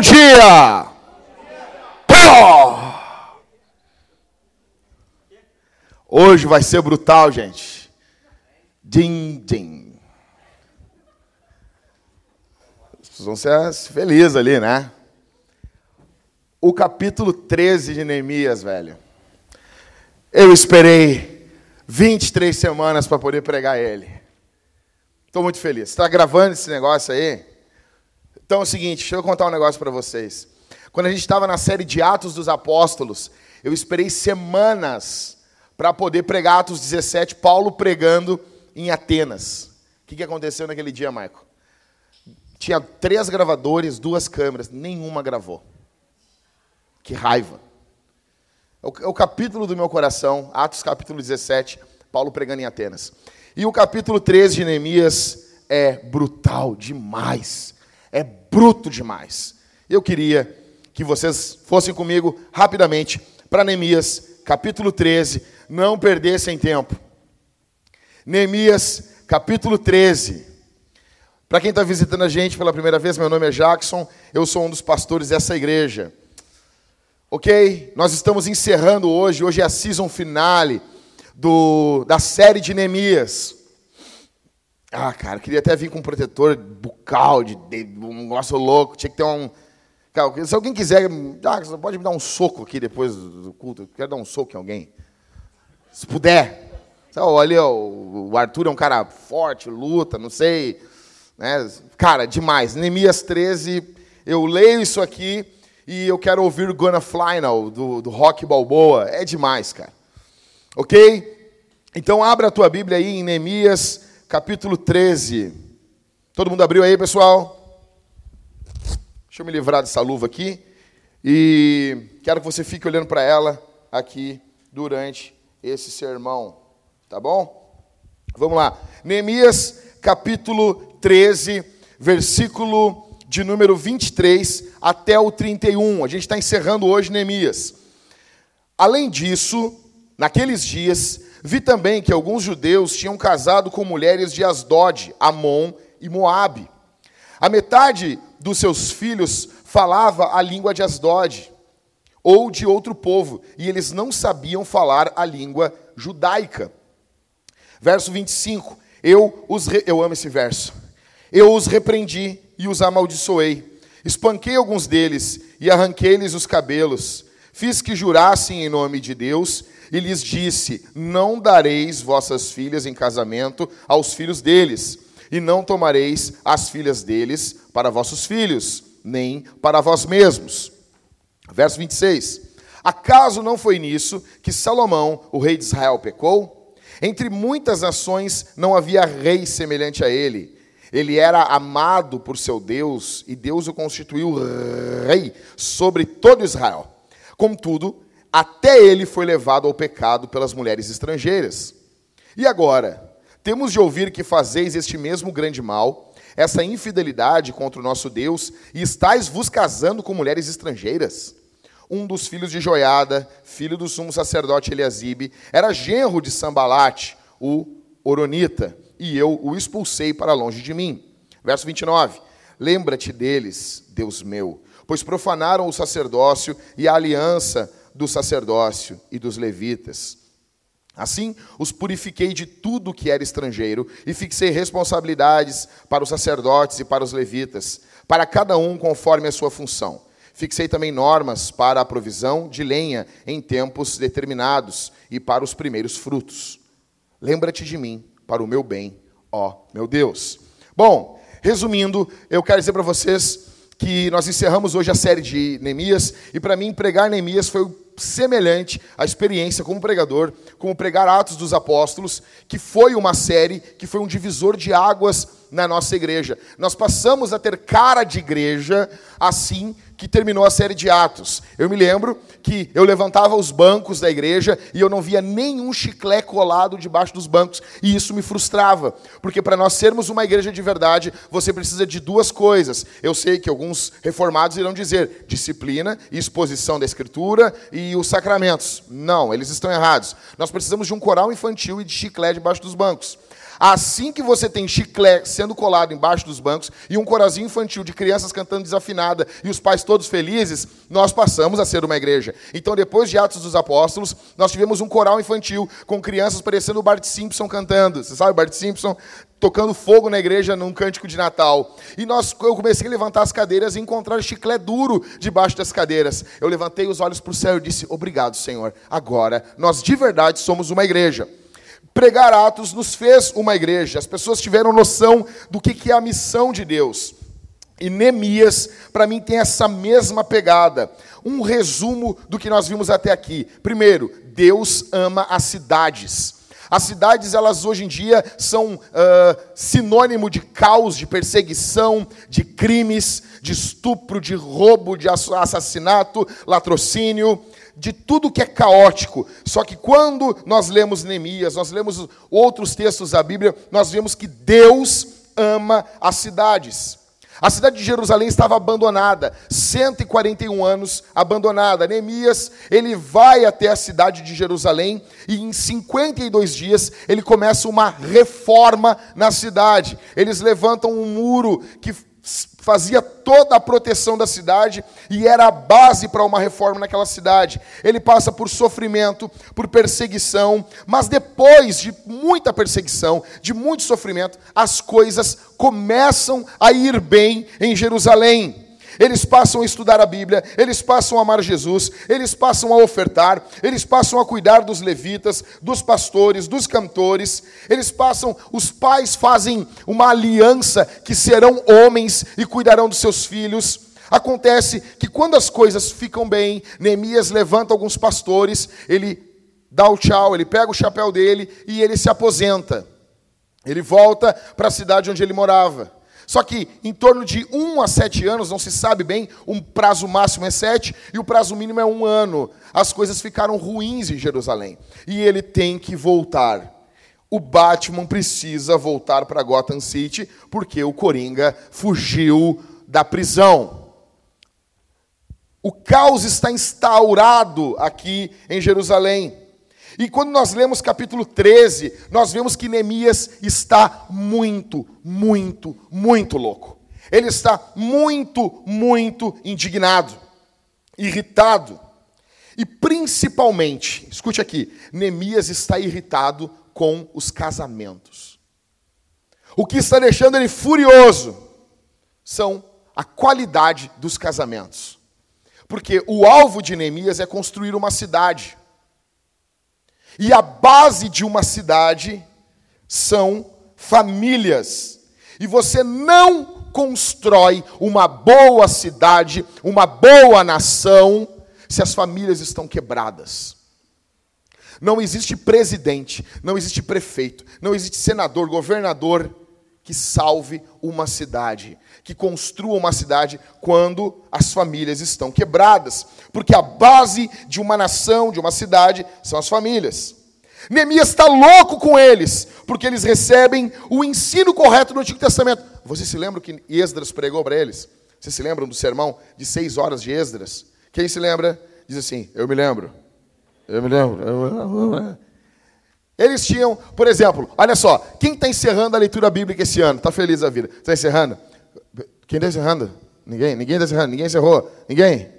Dia! Hoje vai ser brutal, gente. Din, din. Vocês vão ser felizes ali, né? O capítulo 13 de Neemias, velho. Eu esperei 23 semanas para poder pregar ele. Estou muito feliz. Está gravando esse negócio aí? Então é o seguinte, deixa eu contar um negócio para vocês. Quando a gente estava na série de Atos dos Apóstolos, eu esperei semanas para poder pregar Atos 17, Paulo pregando em Atenas. O que, que aconteceu naquele dia, Maico? Tinha três gravadores, duas câmeras, nenhuma gravou. Que raiva. É o, é o capítulo do meu coração, Atos capítulo 17, Paulo pregando em Atenas. E o capítulo 13 de Neemias é brutal demais. É bruto demais. Eu queria que vocês fossem comigo rapidamente para Neemias, capítulo 13, não perdessem tempo. Neemias, capítulo 13. Para quem está visitando a gente pela primeira vez, meu nome é Jackson, eu sou um dos pastores dessa igreja. Ok? Nós estamos encerrando hoje, hoje é a season finale do, da série de Neemias. Ah, cara, queria até vir com um protetor bucal, de, de um negócio louco. Tinha que ter um. Cara, se alguém quiser, ah, você pode me dar um soco aqui depois do culto. Eu quero dar um soco em alguém. Se puder. Olha, o Arthur é um cara forte, luta, não sei. Né? Cara, demais. Neemias 13, eu leio isso aqui e eu quero ouvir Gonna Fly Now, do, do Rock Balboa. É demais, cara. Ok? Então abra a tua Bíblia aí em Neemias capítulo 13. Todo mundo abriu aí, pessoal? Deixa eu me livrar dessa luva aqui. E quero que você fique olhando para ela aqui durante esse sermão. Tá bom? Vamos lá. Neemias, capítulo 13, versículo de número 23 até o 31. A gente está encerrando hoje Neemias. Além disso, naqueles dias, Vi também que alguns judeus tinham casado com mulheres de Asdod, Amon e Moabe. A metade dos seus filhos falava a língua de Asdod ou de outro povo, e eles não sabiam falar a língua judaica. Verso 25. Eu os re... eu amo esse verso. Eu os repreendi e os amaldiçoei. Espanquei alguns deles e arranquei-lhes os cabelos. Fiz que jurassem em nome de Deus e lhes disse: Não dareis vossas filhas em casamento aos filhos deles, e não tomareis as filhas deles para vossos filhos, nem para vós mesmos. Verso 26. Acaso não foi nisso que Salomão, o rei de Israel, pecou? Entre muitas nações não havia rei semelhante a ele. Ele era amado por seu Deus e Deus o constituiu rei sobre todo Israel. Contudo, até ele foi levado ao pecado pelas mulheres estrangeiras. E agora, temos de ouvir que fazeis este mesmo grande mal, essa infidelidade contra o nosso Deus, e estáis vos casando com mulheres estrangeiras? Um dos filhos de Joiada, filho do sumo sacerdote Eliasibe, era genro de Sambalate, o Oronita, e eu o expulsei para longe de mim. Verso 29. Lembra-te deles, Deus meu, pois profanaram o sacerdócio e a aliança do sacerdócio e dos levitas. Assim, os purifiquei de tudo que era estrangeiro e fixei responsabilidades para os sacerdotes e para os levitas, para cada um conforme a sua função. Fixei também normas para a provisão de lenha em tempos determinados e para os primeiros frutos. Lembra-te de mim para o meu bem, ó meu Deus. Bom, resumindo, eu quero dizer para vocês que nós encerramos hoje a série de Neemias, e para mim pregar Neemias foi semelhante à experiência como pregador, como pregar Atos dos Apóstolos, que foi uma série que foi um divisor de águas na nossa igreja. Nós passamos a ter cara de igreja assim que terminou a série de Atos. Eu me lembro que eu levantava os bancos da igreja e eu não via nenhum chiclete colado debaixo dos bancos, e isso me frustrava, porque para nós sermos uma igreja de verdade, você precisa de duas coisas. Eu sei que alguns reformados irão dizer disciplina exposição da escritura e os sacramentos. Não, eles estão errados. Nós precisamos de um coral infantil e de chiclete debaixo dos bancos. Assim que você tem chiclete sendo colado embaixo dos bancos e um corazinho infantil de crianças cantando desafinada e os pais todos felizes, nós passamos a ser uma igreja. Então, depois de Atos dos Apóstolos, nós tivemos um coral infantil com crianças parecendo o Bart Simpson cantando. Você sabe o Bart Simpson? Tocando fogo na igreja num cântico de Natal. E nós, eu comecei a levantar as cadeiras e encontrar chiclete duro debaixo das cadeiras. Eu levantei os olhos para o céu e disse: Obrigado, Senhor. Agora, nós de verdade somos uma igreja. Pregar Atos nos fez uma igreja. As pessoas tiveram noção do que é a missão de Deus. E Neemias, para mim, tem essa mesma pegada. Um resumo do que nós vimos até aqui. Primeiro, Deus ama as cidades. As cidades, elas hoje em dia são uh, sinônimo de caos, de perseguição, de crimes, de estupro, de roubo, de assassinato, latrocínio de tudo que é caótico. Só que quando nós lemos Neemias, nós lemos outros textos da Bíblia, nós vemos que Deus ama as cidades. A cidade de Jerusalém estava abandonada, 141 anos abandonada. Neemias, ele vai até a cidade de Jerusalém e em 52 dias ele começa uma reforma na cidade. Eles levantam um muro que fazia toda a proteção da cidade e era a base para uma reforma naquela cidade. Ele passa por sofrimento, por perseguição, mas depois de muita perseguição, de muito sofrimento, as coisas começam a ir bem em Jerusalém eles passam a estudar a Bíblia, eles passam a amar Jesus, eles passam a ofertar, eles passam a cuidar dos levitas, dos pastores, dos cantores, eles passam, os pais fazem uma aliança que serão homens e cuidarão dos seus filhos. Acontece que quando as coisas ficam bem, Neemias levanta alguns pastores, ele dá o tchau, ele pega o chapéu dele e ele se aposenta. Ele volta para a cidade onde ele morava. Só que em torno de um a sete anos, não se sabe bem, um prazo máximo é sete e o prazo mínimo é um ano. As coisas ficaram ruins em Jerusalém. E ele tem que voltar. O Batman precisa voltar para Gotham City porque o Coringa fugiu da prisão. O caos está instaurado aqui em Jerusalém. E quando nós lemos capítulo 13, nós vemos que Neemias está muito, muito, muito louco. Ele está muito, muito indignado, irritado. E principalmente, escute aqui, Neemias está irritado com os casamentos. O que está deixando ele furioso são a qualidade dos casamentos. Porque o alvo de Neemias é construir uma cidade. E a base de uma cidade são famílias. E você não constrói uma boa cidade, uma boa nação, se as famílias estão quebradas. Não existe presidente, não existe prefeito, não existe senador, governador que salve uma cidade, que construa uma cidade quando as famílias estão quebradas, porque a base de uma nação, de uma cidade, são as famílias. Neemias está louco com eles, porque eles recebem o ensino correto do Antigo Testamento. Você se lembra que Esdras pregou para eles? Vocês se lembram do sermão de seis horas de Esdras? Quem se lembra? Diz assim: Eu me lembro. Eu me lembro. Eles tinham, por exemplo, olha só, quem está encerrando a leitura bíblica esse ano? Está feliz da vida? Está encerrando? Quem está encerrando? Ninguém? Ninguém está encerrando? Ninguém encerrou? Ninguém?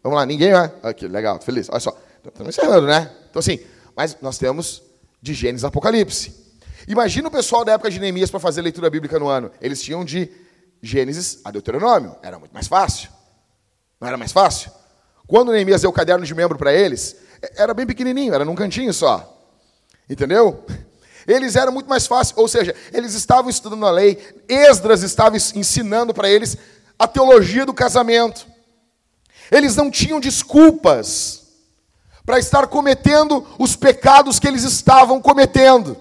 Vamos lá, ninguém vai? Aqui, legal, feliz. Olha só, estamos encerrando, né? Então, assim, mas nós temos de Gênesis Apocalipse. Imagina o pessoal da época de Neemias para fazer leitura bíblica no ano. Eles tinham de Gênesis a Deuteronômio. Era muito mais fácil. Não era mais fácil? Quando Neemias deu o caderno de membro para eles, era bem pequenininho, era num cantinho só. Entendeu? Eles eram muito mais fácil, ou seja, eles estavam estudando a lei, Esdras estava ensinando para eles a teologia do casamento. Eles não tinham desculpas para estar cometendo os pecados que eles estavam cometendo.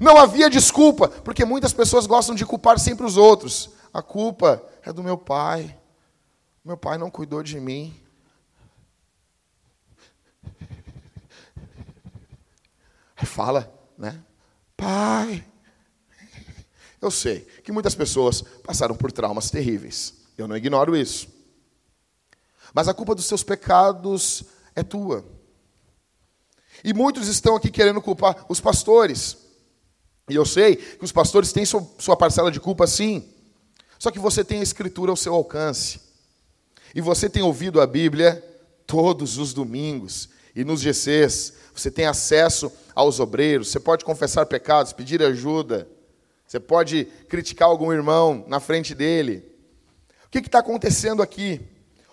Não havia desculpa, porque muitas pessoas gostam de culpar sempre os outros. A culpa é do meu pai. Meu pai não cuidou de mim. Fala, né? Pai. Eu sei que muitas pessoas passaram por traumas terríveis. Eu não ignoro isso. Mas a culpa dos seus pecados é tua. E muitos estão aqui querendo culpar os pastores. E eu sei que os pastores têm sua parcela de culpa, sim. Só que você tem a Escritura ao seu alcance. E você tem ouvido a Bíblia todos os domingos. E nos GCs, você tem acesso aos obreiros. Você pode confessar pecados, pedir ajuda. Você pode criticar algum irmão na frente dele. O que está acontecendo aqui?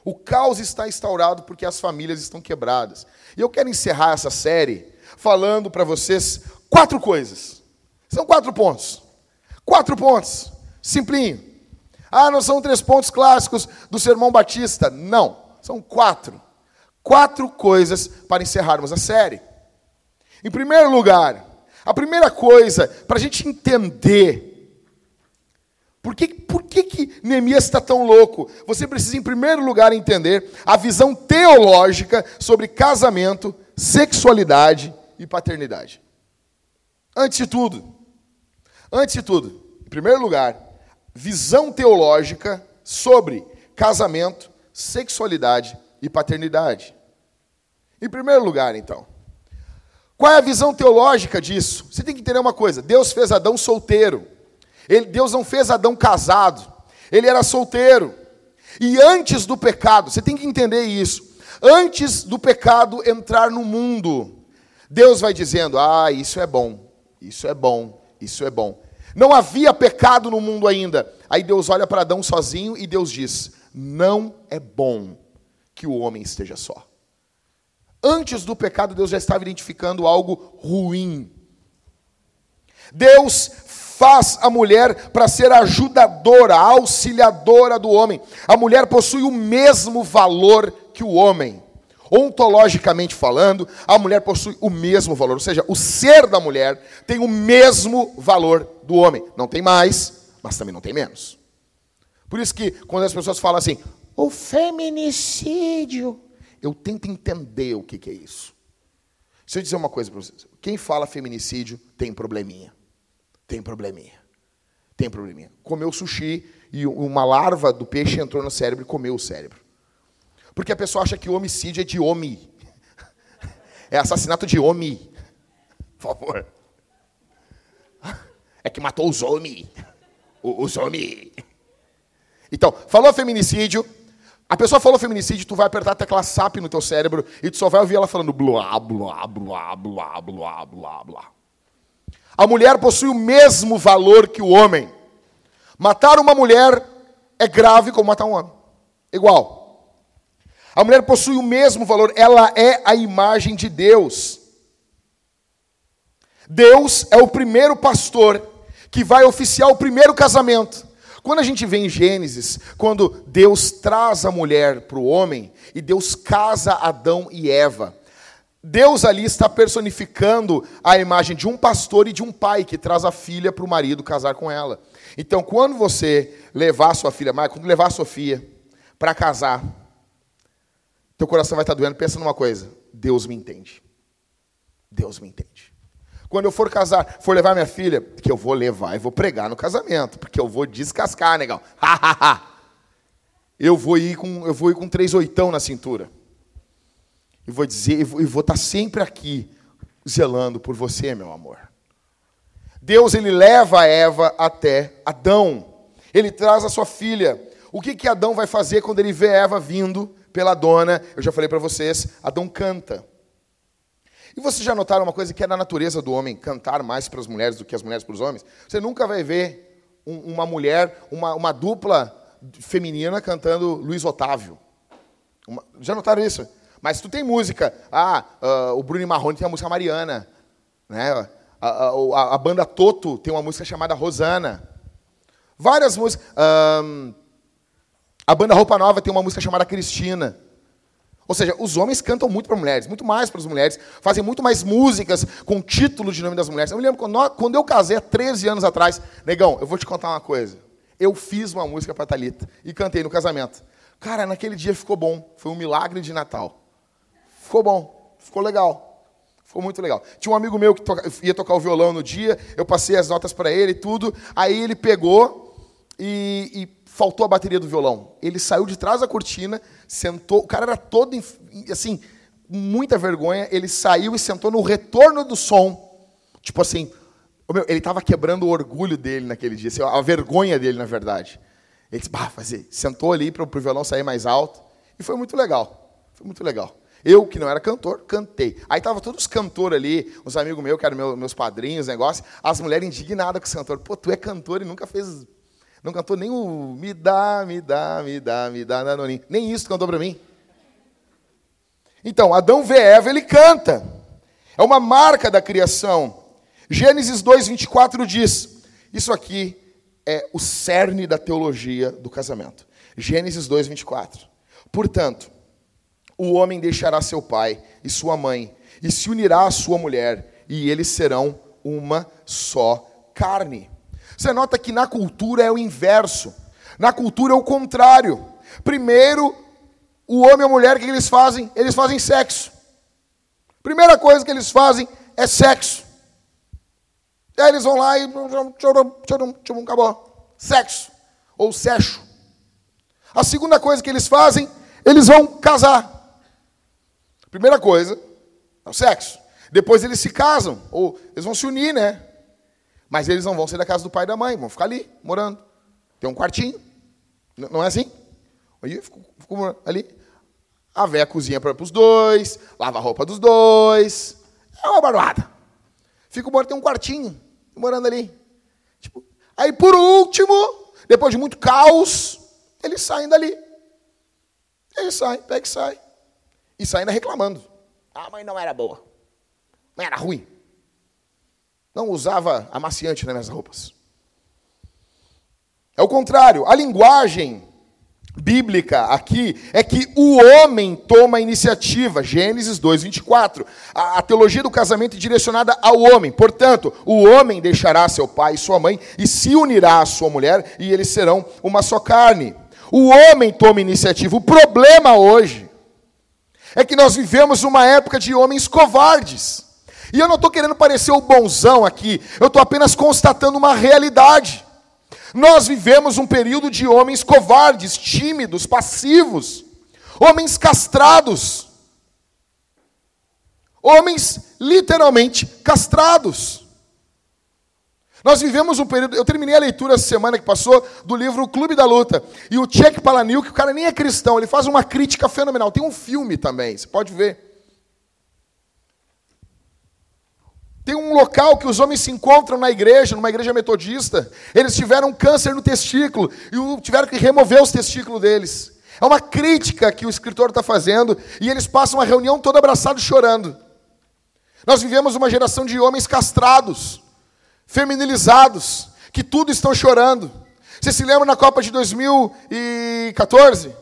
O caos está instaurado porque as famílias estão quebradas. E eu quero encerrar essa série falando para vocês quatro coisas. São quatro pontos. Quatro pontos. Simplinho. Ah, não são três pontos clássicos do sermão batista. Não. São quatro. Quatro coisas para encerrarmos a série. Em primeiro lugar, a primeira coisa, para a gente entender por que, por que, que Neemias está tão louco? Você precisa, em primeiro lugar, entender a visão teológica sobre casamento, sexualidade e paternidade. Antes de tudo, antes de tudo, em primeiro lugar, visão teológica sobre casamento, sexualidade e paternidade. Em primeiro lugar, então, qual é a visão teológica disso? Você tem que entender uma coisa: Deus fez Adão solteiro. Ele, Deus não fez Adão casado. Ele era solteiro. E antes do pecado, você tem que entender isso. Antes do pecado entrar no mundo, Deus vai dizendo: Ah, isso é bom, isso é bom, isso é bom. Não havia pecado no mundo ainda. Aí Deus olha para Adão sozinho e Deus diz: Não é bom que o homem esteja só. Antes do pecado, Deus já estava identificando algo ruim. Deus faz a mulher para ser ajudadora, auxiliadora do homem. A mulher possui o mesmo valor que o homem. Ontologicamente falando, a mulher possui o mesmo valor, ou seja, o ser da mulher tem o mesmo valor do homem. Não tem mais, mas também não tem menos. Por isso que quando as pessoas falam assim, o feminicídio, eu tento entender o que, que é isso. Deixa eu dizer uma coisa para vocês. Quem fala feminicídio tem probleminha. Tem probleminha. Tem probleminha. Comeu sushi e uma larva do peixe entrou no cérebro e comeu o cérebro. Porque a pessoa acha que homicídio é de homem. É assassinato de homem. Por favor. É que matou os homens. Os homens. Então, falou feminicídio. A pessoa falou feminicídio, tu vai apertar a tecla SAP no teu cérebro e tu só vai ouvir ela falando blá, blá, blá, blá, blá, blá, blá. A mulher possui o mesmo valor que o homem. Matar uma mulher é grave como matar um homem. Igual. A mulher possui o mesmo valor, ela é a imagem de Deus. Deus é o primeiro pastor que vai oficiar o primeiro casamento. Quando a gente vê em Gênesis, quando Deus traz a mulher para o homem e Deus casa Adão e Eva, Deus ali está personificando a imagem de um pastor e de um pai que traz a filha para o marido casar com ela. Então, quando você levar sua filha, quando levar a Sofia para casar, teu coração vai estar doendo. Pensa numa coisa: Deus me entende. Deus me entende. Quando eu for casar, for levar minha filha, que eu vou levar e vou pregar no casamento, porque eu vou descascar, negão. eu vou ir com eu vou ir com três oitão na cintura. E vou dizer, e vou, vou estar sempre aqui zelando por você, meu amor. Deus ele leva Eva até Adão. Ele traz a sua filha. O que que Adão vai fazer quando ele vê Eva vindo pela dona? Eu já falei para vocês, Adão canta. E vocês já notaram uma coisa que é da natureza do homem cantar mais para as mulheres do que as mulheres para os homens? Você nunca vai ver um, uma mulher, uma, uma dupla feminina cantando Luiz Otávio. Uma, já notaram isso? Mas tu tem música. Ah, uh, o Bruno Marrone tem a música Mariana. Né? A, a, a, banda Toto tem uma música chamada Rosana. Várias músicas. A banda Roupa Nova tem uma música chamada Cristina. Ou seja, os homens cantam muito para mulheres, muito mais para as mulheres, fazem muito mais músicas com título de nome das mulheres. Eu me lembro quando, eu casei há 13 anos atrás, negão, eu vou te contar uma coisa. Eu fiz uma música para Talita e cantei no casamento. Cara, naquele dia ficou bom. Foi um milagre de Natal. Ficou bom, ficou legal. Ficou muito legal. Tinha um amigo meu que ia tocar o violão no dia, eu passei as notas para ele e tudo. Aí ele pegou e, e, faltou a bateria do violão. Ele saiu de trás da cortina, sentou. O cara era todo assim, muita vergonha. Ele saiu e sentou no retorno do som. Tipo assim, ele estava quebrando o orgulho dele naquele dia, assim, a vergonha dele, na verdade. Ele disse, bah, fazer. sentou ali para o violão sair mais alto. E foi muito legal. Foi muito legal. Eu, que não era cantor, cantei. Aí tava todos os cantores ali, uns amigos meus, que eram meus, padrinhos, negócio, as mulheres indignadas com os cantores. Pô, tu é cantor e nunca fez. Não cantou nem o me dá, me dá, me dá, me dá, nanonim. Nem isso cantou para mim. Então, Adão vê Eva, ele canta. É uma marca da criação. Gênesis 2, 24 diz: Isso aqui é o cerne da teologia do casamento. Gênesis 2, 24. Portanto, o homem deixará seu pai e sua mãe, e se unirá à sua mulher, e eles serão uma só carne. Você nota que na cultura é o inverso. Na cultura é o contrário. Primeiro, o homem e a mulher, o que eles fazem? Eles fazem sexo. Primeira coisa que eles fazem é sexo. E aí eles vão lá e. Acabou. Sexo. Ou sexo. A segunda coisa que eles fazem, eles vão casar. Primeira coisa é o sexo. Depois eles se casam, ou eles vão se unir, né? Mas eles não vão sair da casa do pai e da mãe, vão ficar ali, morando. Tem um quartinho. Não é assim? Aí ficou, ficou ali. A véia cozinha para os dois, lava a roupa dos dois. É uma barulhada. Fica morando, tem um quartinho, morando ali. Tipo, aí, por último, depois de muito caos, eles saem dali. Eles saem, pega e sai. E sai ainda reclamando. A mãe não era boa. Mãe era ruim. Não usava amaciante nas minhas roupas. É o contrário. A linguagem bíblica aqui é que o homem toma a iniciativa. Gênesis 2, 24. A, a teologia do casamento é direcionada ao homem. Portanto, o homem deixará seu pai e sua mãe e se unirá à sua mulher e eles serão uma só carne. O homem toma iniciativa. O problema hoje é que nós vivemos uma época de homens covardes. E eu não estou querendo parecer o bonzão aqui, eu estou apenas constatando uma realidade. Nós vivemos um período de homens covardes, tímidos, passivos, homens castrados, homens literalmente castrados. Nós vivemos um período. Eu terminei a leitura essa semana que passou do livro Clube da Luta. E o Chuck Palahniuk, que o cara nem é cristão, ele faz uma crítica fenomenal. Tem um filme também, você pode ver. Tem um local que os homens se encontram na igreja, numa igreja metodista. Eles tiveram câncer no testículo e tiveram que remover os testículos deles. É uma crítica que o escritor está fazendo e eles passam a reunião toda abraçados chorando. Nós vivemos uma geração de homens castrados feminilizados, que tudo estão chorando. Você se lembra na Copa de 2014?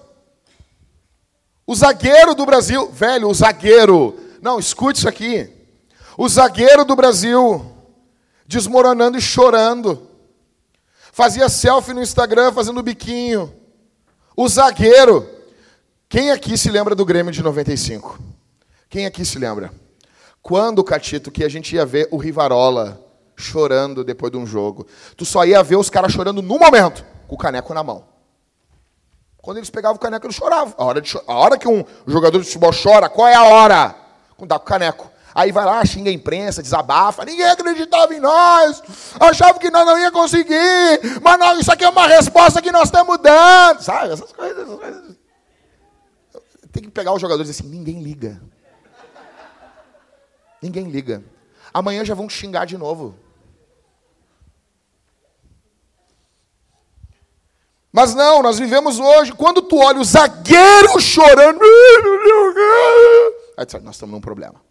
O zagueiro do Brasil, velho, o zagueiro, não, escute isso aqui. O zagueiro do Brasil, desmoronando e chorando, fazia selfie no Instagram fazendo biquinho. O zagueiro, quem aqui se lembra do Grêmio de 95? Quem aqui se lembra? Quando, Catito, que a gente ia ver o Rivarola chorando depois de um jogo. Tu só ia ver os caras chorando no momento, com o caneco na mão. Quando eles pegavam o caneco, eles choravam. A hora, de, a hora que um jogador de futebol chora, qual é a hora? Quando dá com o caneco. Aí vai lá, xinga a imprensa, desabafa. Ninguém acreditava em nós. Achava que nós não ia conseguir. Mas não, isso aqui é uma resposta que nós estamos dando. Sabe? Essas coisas, coisas. Tem que pegar os jogadores assim: ninguém liga. Ninguém liga. Amanhã já vão xingar de novo. Mas não, nós vivemos hoje, quando tu olha o zagueiro chorando, aí nós estamos num problema.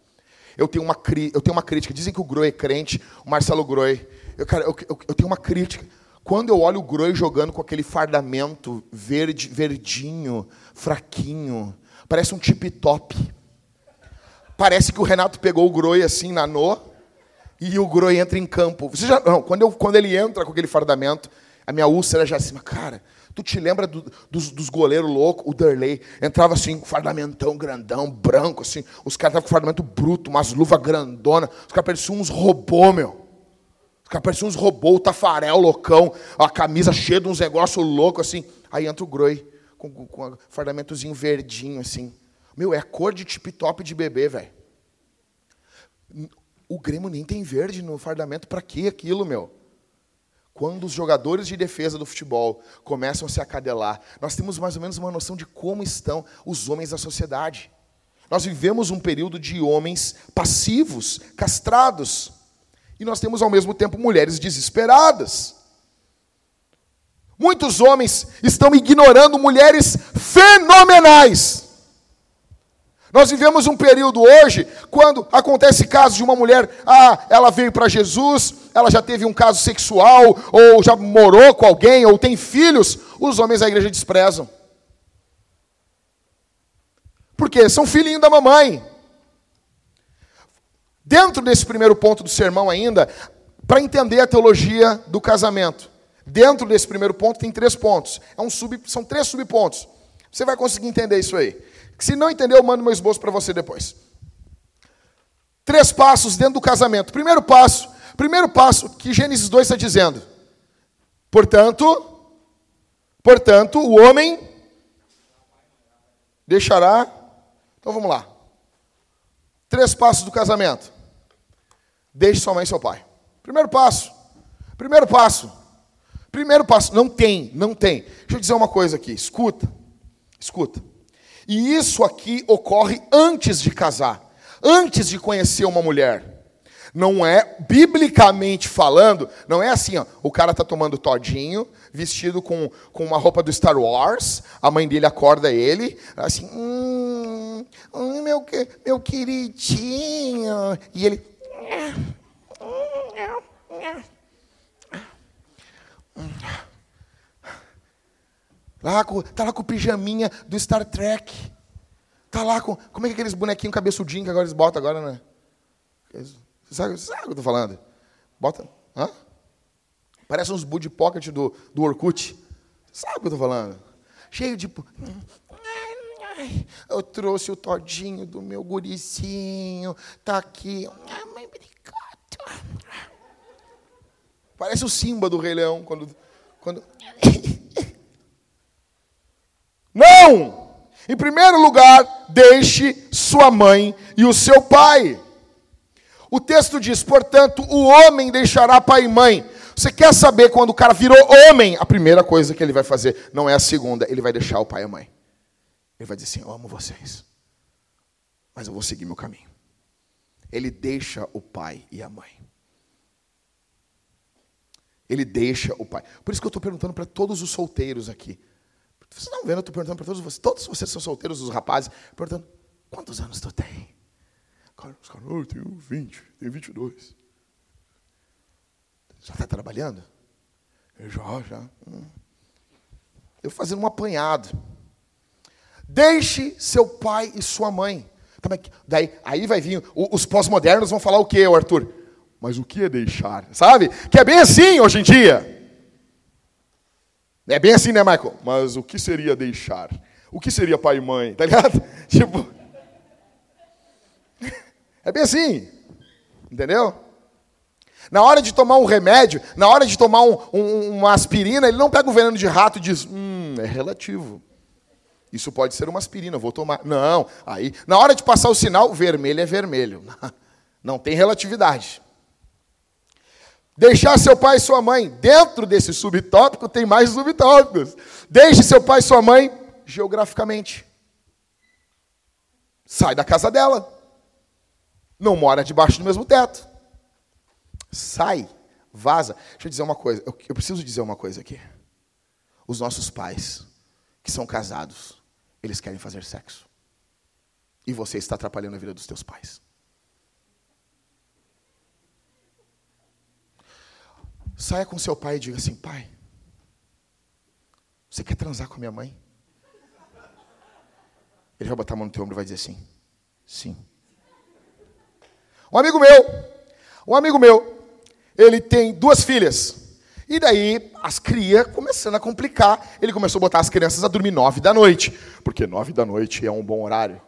Eu tenho, uma, eu tenho uma crítica, dizem que o Groi é crente, o Marcelo Groi. Eu, cara, eu, eu, eu tenho uma crítica. Quando eu olho o Groi jogando com aquele fardamento verde, verdinho, fraquinho, parece um tip-top. Parece que o Renato pegou o Groi assim na no e o Groi entra em campo. Você já, não, quando, eu, quando ele entra com aquele fardamento, a minha úlcera já assim, cara, tu te lembra do, dos, dos goleiros loucos? O Derley entrava assim, com fardamentão grandão, branco, assim. Os caras estavam com fardamento bruto, umas luvas grandona. Os caras pareciam uns robô, meu. Os caras pareciam uns robô, o tafarel loucão, a camisa cheia de uns negócios loucos, assim. Aí entra o Groi com, com, com fardamentozinho verdinho, assim. Meu, é cor de tip-top de bebê, velho. O Grêmio nem tem verde no fardamento, para que aquilo, meu? Quando os jogadores de defesa do futebol começam a se acadelar, nós temos mais ou menos uma noção de como estão os homens da sociedade. Nós vivemos um período de homens passivos, castrados. E nós temos ao mesmo tempo mulheres desesperadas. Muitos homens estão ignorando mulheres fenomenais. Nós vivemos um período hoje, quando acontece caso de uma mulher, ah, ela veio para Jesus, ela já teve um caso sexual, ou já morou com alguém, ou tem filhos, os homens da igreja desprezam. Por quê? São filhinhos da mamãe. Dentro desse primeiro ponto do sermão ainda, para entender a teologia do casamento, dentro desse primeiro ponto tem três pontos. É um sub, são três subpontos. Você vai conseguir entender isso aí. Se não entender, eu mando meu esboço para você depois. Três passos dentro do casamento. Primeiro passo, primeiro passo que Gênesis 2 está dizendo. Portanto, portanto, o homem deixará. Então vamos lá. Três passos do casamento. Deixe sua mãe e seu pai. Primeiro passo. Primeiro passo. Primeiro passo. Não tem, não tem. Deixa eu dizer uma coisa aqui. Escuta. Escuta. E isso aqui ocorre antes de casar, antes de conhecer uma mulher. Não é, biblicamente falando, não é assim, ó, o cara está tomando todinho, vestido com, com uma roupa do Star Wars, a mãe dele acorda ele, assim, hum, hum meu, meu queridinho, e ele... Lá com, tá lá com o pijaminha do Star Trek. Tá lá com. Como é que é aqueles bonequinhos cabeçudinhos que agora eles botam agora, né? Você sabe, sabe o que eu tô falando? Bota. Hã? Parece uns Bud Pocket do, do Orkut. Sabe o que eu tô falando? Cheio de. Eu trouxe o todinho do meu guricinho. Tá aqui. Mãe, obrigado. Parece o Simba do Rei Leão quando. quando... Não! Em primeiro lugar, deixe sua mãe e o seu pai. O texto diz, portanto, o homem deixará pai e mãe. Você quer saber quando o cara virou homem? A primeira coisa que ele vai fazer, não é a segunda, ele vai deixar o pai e a mãe. Ele vai dizer assim: Eu amo vocês, mas eu vou seguir meu caminho. Ele deixa o pai e a mãe. Ele deixa o pai. Por isso que eu estou perguntando para todos os solteiros aqui. Vocês estão vendo? Eu estou perguntando para todos vocês. Todos vocês são solteiros, os rapazes. Perguntando, quantos anos tu tem? Cara, os caras, eu tenho 20, tenho 22. Já está trabalhando? Eu já, já. Hum. Eu fazendo um apanhado. Deixe seu pai e sua mãe. Daí, aí vai vir, os pós-modernos vão falar o quê, Arthur? Mas o que é deixar? Sabe? Que é bem assim hoje em dia. É bem assim, né, Michael? Mas o que seria deixar? O que seria pai e mãe? Tá ligado? Tipo. É bem assim. Entendeu? Na hora de tomar um remédio, na hora de tomar um, um, uma aspirina, ele não pega o veneno de rato e diz: hum, é relativo. Isso pode ser uma aspirina, vou tomar. Não, aí, na hora de passar o sinal, vermelho é vermelho. Não tem relatividade. Deixar seu pai e sua mãe. Dentro desse subtópico tem mais subtópicos. Deixe seu pai e sua mãe geograficamente. Sai da casa dela. Não mora debaixo do mesmo teto. Sai, vaza. Deixa eu dizer uma coisa. Eu, eu preciso dizer uma coisa aqui. Os nossos pais, que são casados, eles querem fazer sexo. E você está atrapalhando a vida dos teus pais. Saia com seu pai e diga assim: Pai, você quer transar com a minha mãe? Ele vai botar a mão no teu ombro e vai dizer assim: Sim. Um amigo meu, um amigo meu, ele tem duas filhas. E daí, as crias começando a complicar. Ele começou a botar as crianças a dormir nove da noite. Porque nove da noite é um bom horário.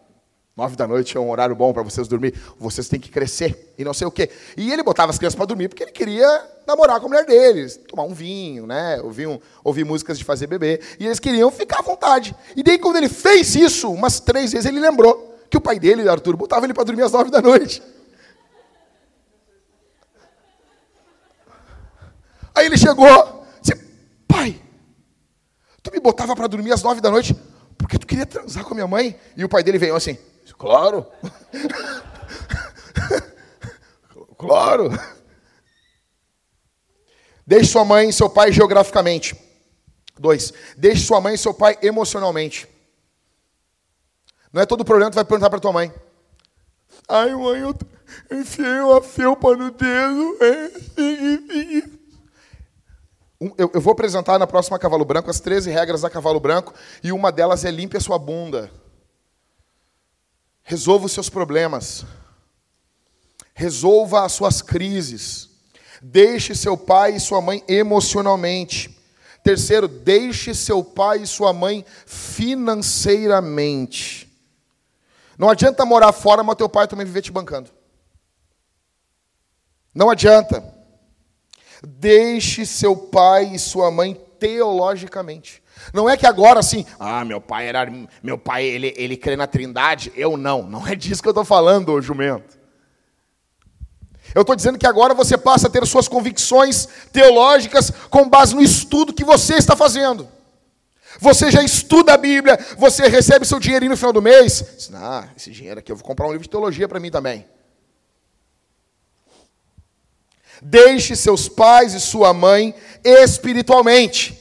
Nove da noite é um horário bom para vocês dormir. Vocês têm que crescer e não sei o quê. E ele botava as crianças para dormir porque ele queria namorar com a mulher deles, tomar um vinho, né? Ouvir, um, ouvir músicas de fazer bebê. E eles queriam ficar à vontade. E daí, quando ele fez isso, umas três vezes, ele lembrou que o pai dele, Arthur, botava ele para dormir às nove da noite. Aí ele chegou, disse: Pai, tu me botava para dormir às nove da noite porque tu queria transar com a minha mãe? E o pai dele veio assim claro. claro. Deixe sua mãe e seu pai geograficamente. Dois, deixe sua mãe e seu pai emocionalmente. Não é todo problema que tu vai perguntar para tua mãe. Ai, mãe, eu enfiei uma felpa no dedo. É, eu, eu vou apresentar na próxima Cavalo Branco as 13 regras da Cavalo Branco e uma delas é limpe a sua bunda. Resolva os seus problemas. Resolva as suas crises. Deixe seu pai e sua mãe emocionalmente. Terceiro, deixe seu pai e sua mãe financeiramente. Não adianta morar fora, mas teu pai também viver te bancando. Não adianta. Deixe seu pai e sua mãe teologicamente. Não é que agora assim, ah, meu pai era, meu pai ele, ele crê na Trindade, eu não. Não é disso que eu estou falando, jumento. Eu estou dizendo que agora você passa a ter suas convicções teológicas com base no estudo que você está fazendo. Você já estuda a Bíblia, você recebe seu dinheirinho no final do mês. Ah, esse dinheiro aqui eu vou comprar um livro de teologia para mim também. Deixe seus pais e sua mãe espiritualmente.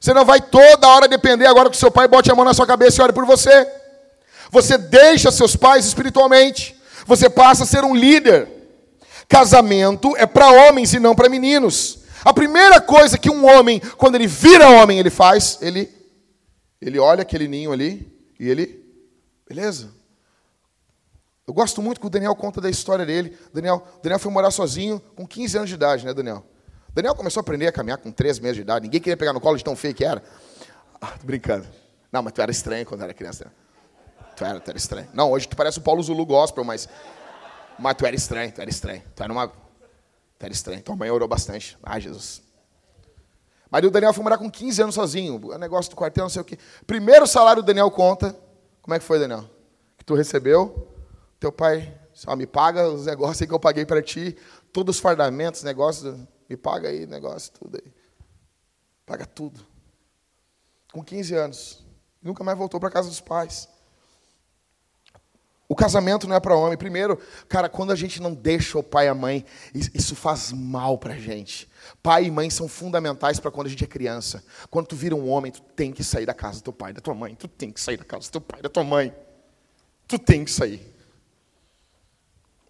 Você não vai toda hora depender agora que seu pai bote a mão na sua cabeça e ore por você. Você deixa seus pais espiritualmente. Você passa a ser um líder. Casamento é para homens e não para meninos. A primeira coisa que um homem, quando ele vira homem, ele faz, ele ele olha aquele ninho ali e ele, beleza? Eu gosto muito que o Daniel conta da história dele. Daniel, Daniel foi morar sozinho com 15 anos de idade, né, Daniel? Daniel começou a aprender a caminhar com 3 meses de idade. Ninguém queria pegar no colo de tão feio que era. Ah, tô brincando. Não, mas tu era estranho quando era criança. Tu era, tu era estranho. Não, hoje tu parece o Paulo Zulu Gospel, mas. Mas tu era estranho, tu era estranho. Tu era uma. Tu era estranho. Tua mãe orou bastante. Ai, Jesus. Mas o Daniel foi morar com 15 anos sozinho. O negócio do quartel, não sei o quê. Primeiro salário do Daniel conta. Como é que foi, Daniel? Que tu recebeu. Teu pai só me paga os negócios que eu paguei para ti. Todos os fardamentos, negócios. Me paga aí, negócio, tudo aí. Paga tudo. Com 15 anos. Nunca mais voltou para casa dos pais. O casamento não é para homem. Primeiro, cara, quando a gente não deixa o pai e a mãe, isso faz mal para a gente. Pai e mãe são fundamentais para quando a gente é criança. Quando tu vira um homem, tu tem que sair da casa do teu pai da tua mãe. Tu tem que sair da casa do teu pai da tua mãe. Tu tem que sair.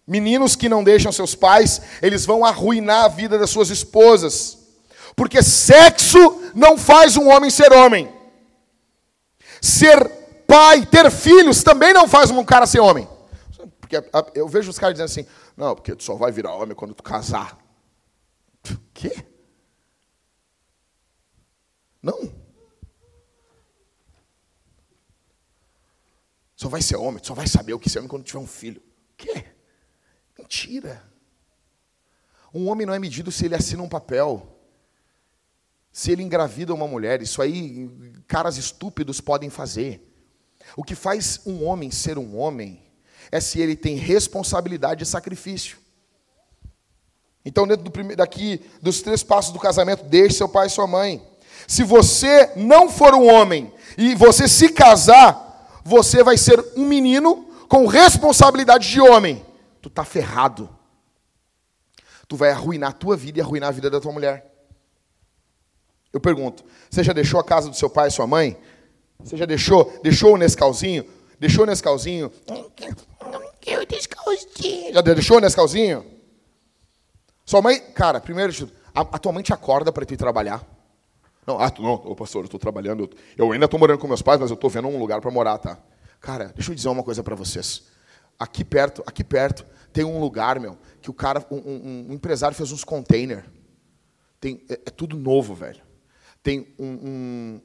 Meninos que não deixam seus pais, eles vão arruinar a vida das suas esposas. Porque sexo não faz um homem ser homem. Ser pai, ter filhos, também não faz um cara ser homem. Porque eu vejo os caras dizendo assim, não, porque tu só vai virar homem quando tu casar. O quê? Não. Só vai ser homem, só vai saber o que ser homem quando tiver um filho. O quê? Mentira. Um homem não é medido se ele assina um papel, se ele engravida uma mulher. Isso aí, caras estúpidos podem fazer. O que faz um homem ser um homem é se ele tem responsabilidade e sacrifício. Então, dentro do, daqui dos três passos do casamento, deixe seu pai e sua mãe. Se você não for um homem e você se casar, você vai ser um menino com responsabilidade de homem. Tu tá ferrado. Tu vai arruinar a tua vida e arruinar a vida da tua mulher. Eu pergunto: você já deixou a casa do seu pai e sua mãe você já deixou? Deixou o Nescauzinho? Deixou o Nescauzinho? Não quero Nescauzinho. Já deixou o Nescauzinho? Sua mãe, cara, primeiro de tudo, a, a tua mãe te acorda para ir trabalhar? Não, ah, tu, não, ô pastor, eu estou trabalhando. Eu ainda estou morando com meus pais, mas eu estou vendo um lugar para morar, tá? Cara, deixa eu dizer uma coisa para vocês. Aqui perto, aqui perto, tem um lugar, meu, que o cara, um, um, um empresário fez uns container. Tem, é, é, tudo novo, velho. Tem um,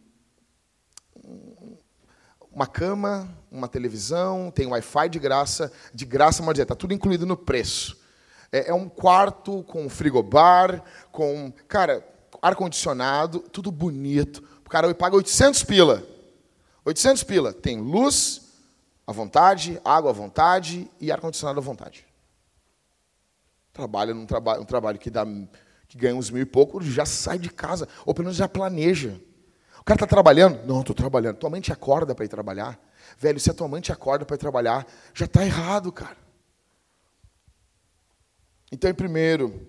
uma cama, uma televisão, tem Wi-Fi de graça, de graça, mas está tudo incluído no preço. É, é um quarto com frigobar, com, cara, ar-condicionado, tudo bonito. O cara paga 800 pila. 800 pila. Tem luz à vontade, água à vontade e ar-condicionado à vontade. Trabalha num trabalho, um trabalho que dá que ganha uns mil e pouco, já sai de casa, ou pelo menos já planeja. O cara está trabalhando? Não, estou trabalhando. Tua mãe te acorda para ir trabalhar? Velho, se a tua mãe te acorda para ir trabalhar, já está errado, cara. Então, primeiro,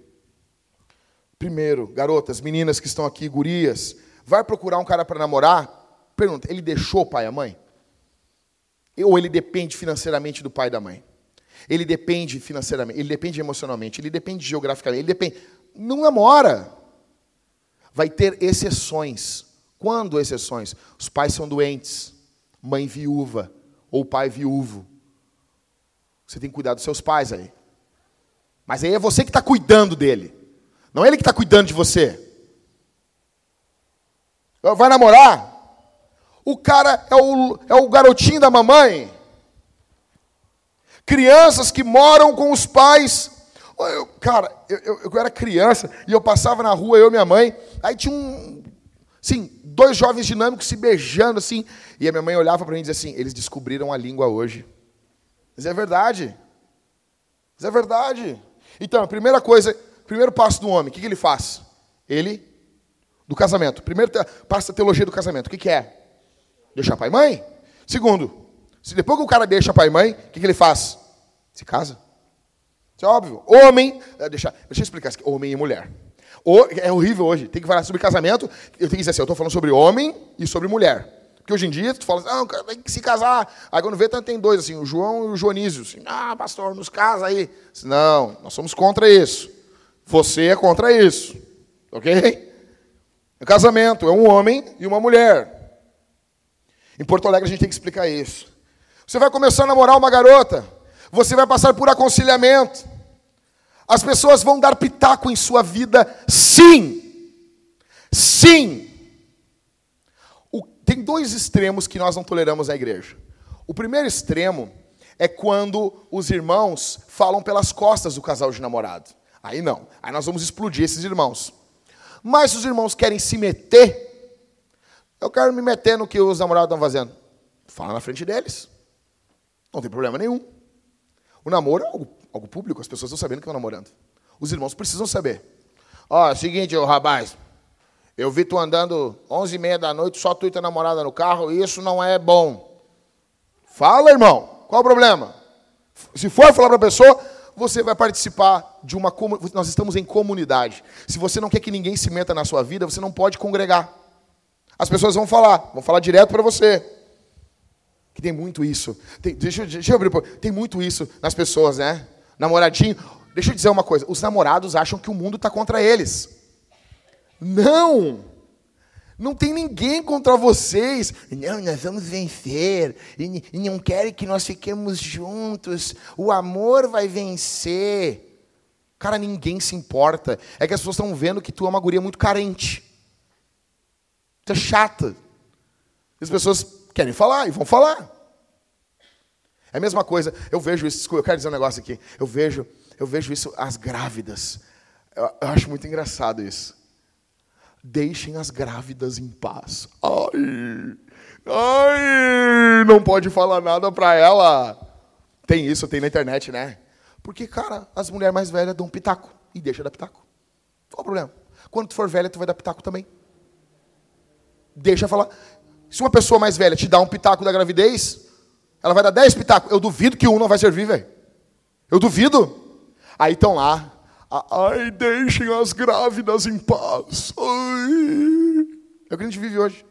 primeiro, garotas, meninas que estão aqui, gurias, vai procurar um cara para namorar? Pergunta, ele deixou o pai e a mãe? Ou ele depende financeiramente do pai e da mãe? Ele depende financeiramente, ele depende emocionalmente, ele depende geograficamente, ele depende. Não namora. Vai ter exceções. Quando exceções? Os pais são doentes, mãe viúva ou pai viúvo. Você tem que cuidar dos seus pais aí. Mas aí é você que está cuidando dele. Não é ele que está cuidando de você. Vai namorar? O cara é o, é o garotinho da mamãe. Crianças que moram com os pais. Eu, cara, eu, eu, eu, era criança e eu passava na rua, eu e minha mãe. Aí tinha um. Sim, dois jovens dinâmicos se beijando assim. E a minha mãe olhava para mim e dizia assim: eles descobriram a língua hoje. Mas é verdade. Mas é verdade. Então, a primeira coisa, primeiro passo do homem, o que, que ele faz? Ele, do casamento. Primeiro passo da teologia do casamento. O que, que é? Deixar pai e mãe. Segundo, se depois que o cara deixa pai e mãe, o que, que ele faz? Se casa. Isso é óbvio. Homem, é, deixa, deixa eu explicar isso aqui. Homem e mulher. O, é horrível hoje. Tem que falar sobre casamento. Eu tenho que dizer assim, eu estou falando sobre homem e sobre mulher. Porque hoje em dia, tu fala assim, ah, tem que se casar. Aí quando vê, tem dois, assim, o João e o Joanísio. Assim, ah, pastor, nos casa aí. Não, nós somos contra isso. Você é contra isso. Ok? O casamento é um homem e uma mulher. Em Porto Alegre a gente tem que explicar isso. Você vai começar a namorar uma garota, você vai passar por aconselhamento. As pessoas vão dar pitaco em sua vida, sim. Sim. O, tem dois extremos que nós não toleramos na igreja. O primeiro extremo é quando os irmãos falam pelas costas do casal de namorado. Aí não. Aí nós vamos explodir esses irmãos. Mas os irmãos querem se meter, eu quero me meter no que os namorados estão fazendo. Fala na frente deles. Não tem problema nenhum. O namoro é algo, algo público, as pessoas estão sabendo que estão namorando. Os irmãos precisam saber. Ó, oh, seguinte, ô rapaz, eu vi tu andando 11 e meia da noite, só tu e tua namorada no carro, e isso não é bom. Fala, irmão, qual o problema? Se for falar para a pessoa, você vai participar de uma nós estamos em comunidade. Se você não quer que ninguém se meta na sua vida, você não pode congregar. As pessoas vão falar, vão falar direto para você. Que tem muito isso. Tem, deixa, deixa eu abrir. Tem muito isso nas pessoas, né? Namoradinho. Deixa eu dizer uma coisa. Os namorados acham que o mundo está contra eles. Não! Não tem ninguém contra vocês. Não, nós vamos vencer. E, e não querem que nós fiquemos juntos. O amor vai vencer. Cara, ninguém se importa. É que as pessoas estão vendo que tu é uma guria muito carente. Tu é chata. As pessoas querem falar e vão falar. É a mesma coisa, eu vejo isso, eu quero dizer um negócio aqui. Eu vejo, eu vejo isso as grávidas. Eu, eu acho muito engraçado isso. Deixem as grávidas em paz. Ai, ai, não pode falar nada para ela. Tem isso, tem na internet, né? Porque, cara, as mulheres mais velhas dão pitaco e deixa dar pitaco. Qual o problema? Quando tu for velha, tu vai dar pitaco também. Deixa falar. Se uma pessoa mais velha te dá um pitaco da gravidez, ela vai dar 10 pitacos. Eu duvido que um não vai servir, velho. Eu duvido. Aí estão lá. Ai, deixem as grávidas em paz. Ai. É o que a gente vive hoje.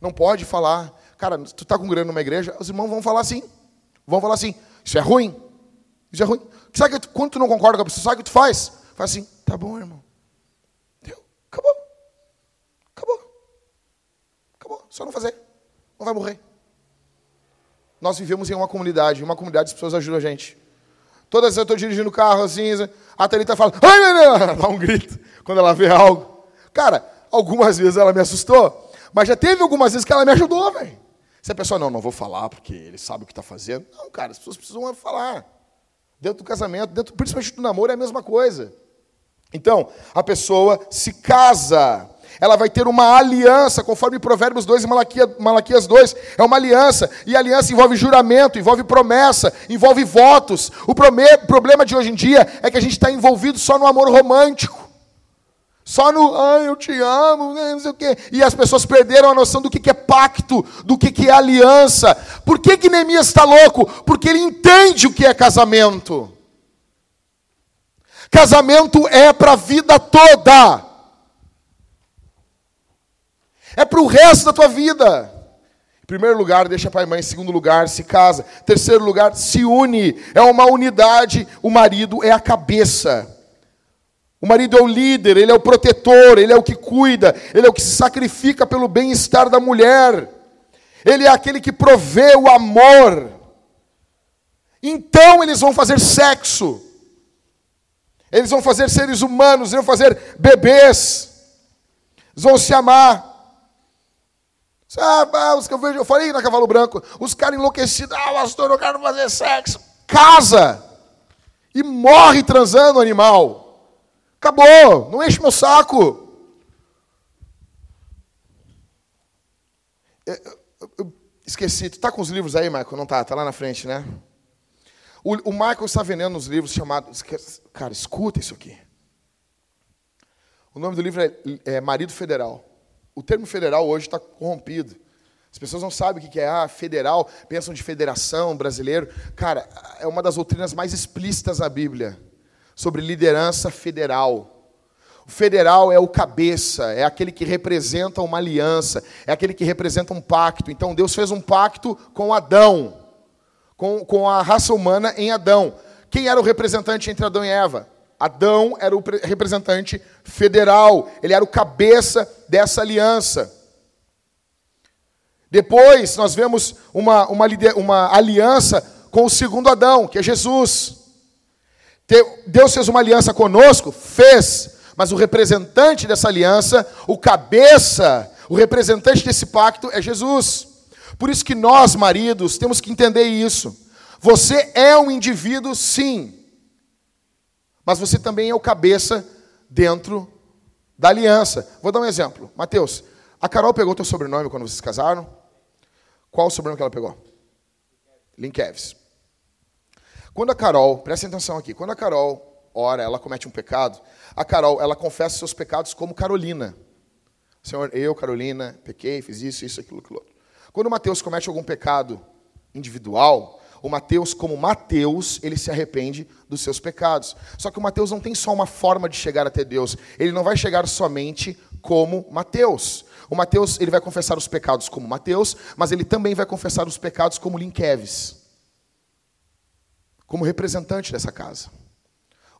Não pode falar. Cara, tu tá com grana numa igreja, os irmãos vão falar assim. Vão falar assim. Isso é ruim. Isso é ruim. Sabe que quando tu não concorda com a pessoa, sabe o que tu faz? Faz assim. Tá bom, irmão. Deu. Acabou. Só não fazer. Não vai morrer. Nós vivemos em uma comunidade. Uma comunidade as pessoas ajudam a gente. Todas as vezes eu estou dirigindo o carro assim, a Thalita fala, ai, meu Deus! dá um grito quando ela vê algo. Cara, algumas vezes ela me assustou, mas já teve algumas vezes que ela me ajudou, velho. Se a pessoa, não, não vou falar porque ele sabe o que está fazendo. Não, cara, as pessoas precisam falar. Dentro do casamento, dentro, principalmente do namoro, é a mesma coisa. Então, a pessoa se casa ela vai ter uma aliança, conforme Provérbios 2 e Malaquias, Malaquias 2. É uma aliança. E aliança envolve juramento, envolve promessa, envolve votos. O problema de hoje em dia é que a gente está envolvido só no amor romântico. Só no, ai, eu te amo, né, não sei o quê. E as pessoas perderam a noção do que é pacto, do que é aliança. Por que, que Neemias está louco? Porque ele entende o que é casamento. Casamento é para a vida toda. É para o resto da tua vida. Em primeiro lugar, deixa pai e mãe. Em segundo lugar, se casa. Em terceiro lugar, se une. É uma unidade. O marido é a cabeça. O marido é o líder, ele é o protetor, ele é o que cuida, ele é o que se sacrifica pelo bem-estar da mulher. Ele é aquele que provê o amor. Então eles vão fazer sexo. Eles vão fazer seres humanos, eles vão fazer bebês. Eles vão se amar. Ah, os que eu vejo, eu falei na Cavalo Branco, os caras enlouquecidos, ah, pastor, eu quero fazer sexo. Casa! E morre transando o animal. Acabou, não enche meu saco. Eu, eu, eu esqueci, tu tá com os livros aí, Michael? Não tá, tá lá na frente, né? O, o Michael está vendendo uns livros chamados. Cara, escuta isso aqui. O nome do livro é, é Marido Federal. O termo federal hoje está corrompido. As pessoas não sabem o que é ah, federal, pensam de federação brasileiro. Cara, é uma das doutrinas mais explícitas da Bíblia sobre liderança federal. O federal é o cabeça, é aquele que representa uma aliança, é aquele que representa um pacto. Então Deus fez um pacto com Adão, com, com a raça humana em Adão. Quem era o representante entre Adão e Eva? Adão era o representante federal, ele era o cabeça dessa aliança. Depois nós vemos uma, uma, uma aliança com o segundo Adão, que é Jesus. Deus fez uma aliança conosco? Fez. Mas o representante dessa aliança, o cabeça, o representante desse pacto é Jesus. Por isso que nós, maridos, temos que entender isso. Você é um indivíduo, sim. Mas você também é o cabeça dentro da aliança. Vou dar um exemplo. Mateus, a Carol pegou teu sobrenome quando vocês casaram? Qual o sobrenome que ela pegou? Linkeves. Quando a Carol, presta atenção aqui, quando a Carol ora, ela comete um pecado, a Carol, ela confessa seus pecados como Carolina. Senhor, eu, Carolina, pequei, fiz isso, isso, aquilo, aquilo. Quando o Mateus comete algum pecado individual, o Mateus, como Mateus, ele se arrepende dos seus pecados. Só que o Mateus não tem só uma forma de chegar até Deus. Ele não vai chegar somente como Mateus. O Mateus, ele vai confessar os pecados como Mateus, mas ele também vai confessar os pecados como Linkeves como representante dessa casa.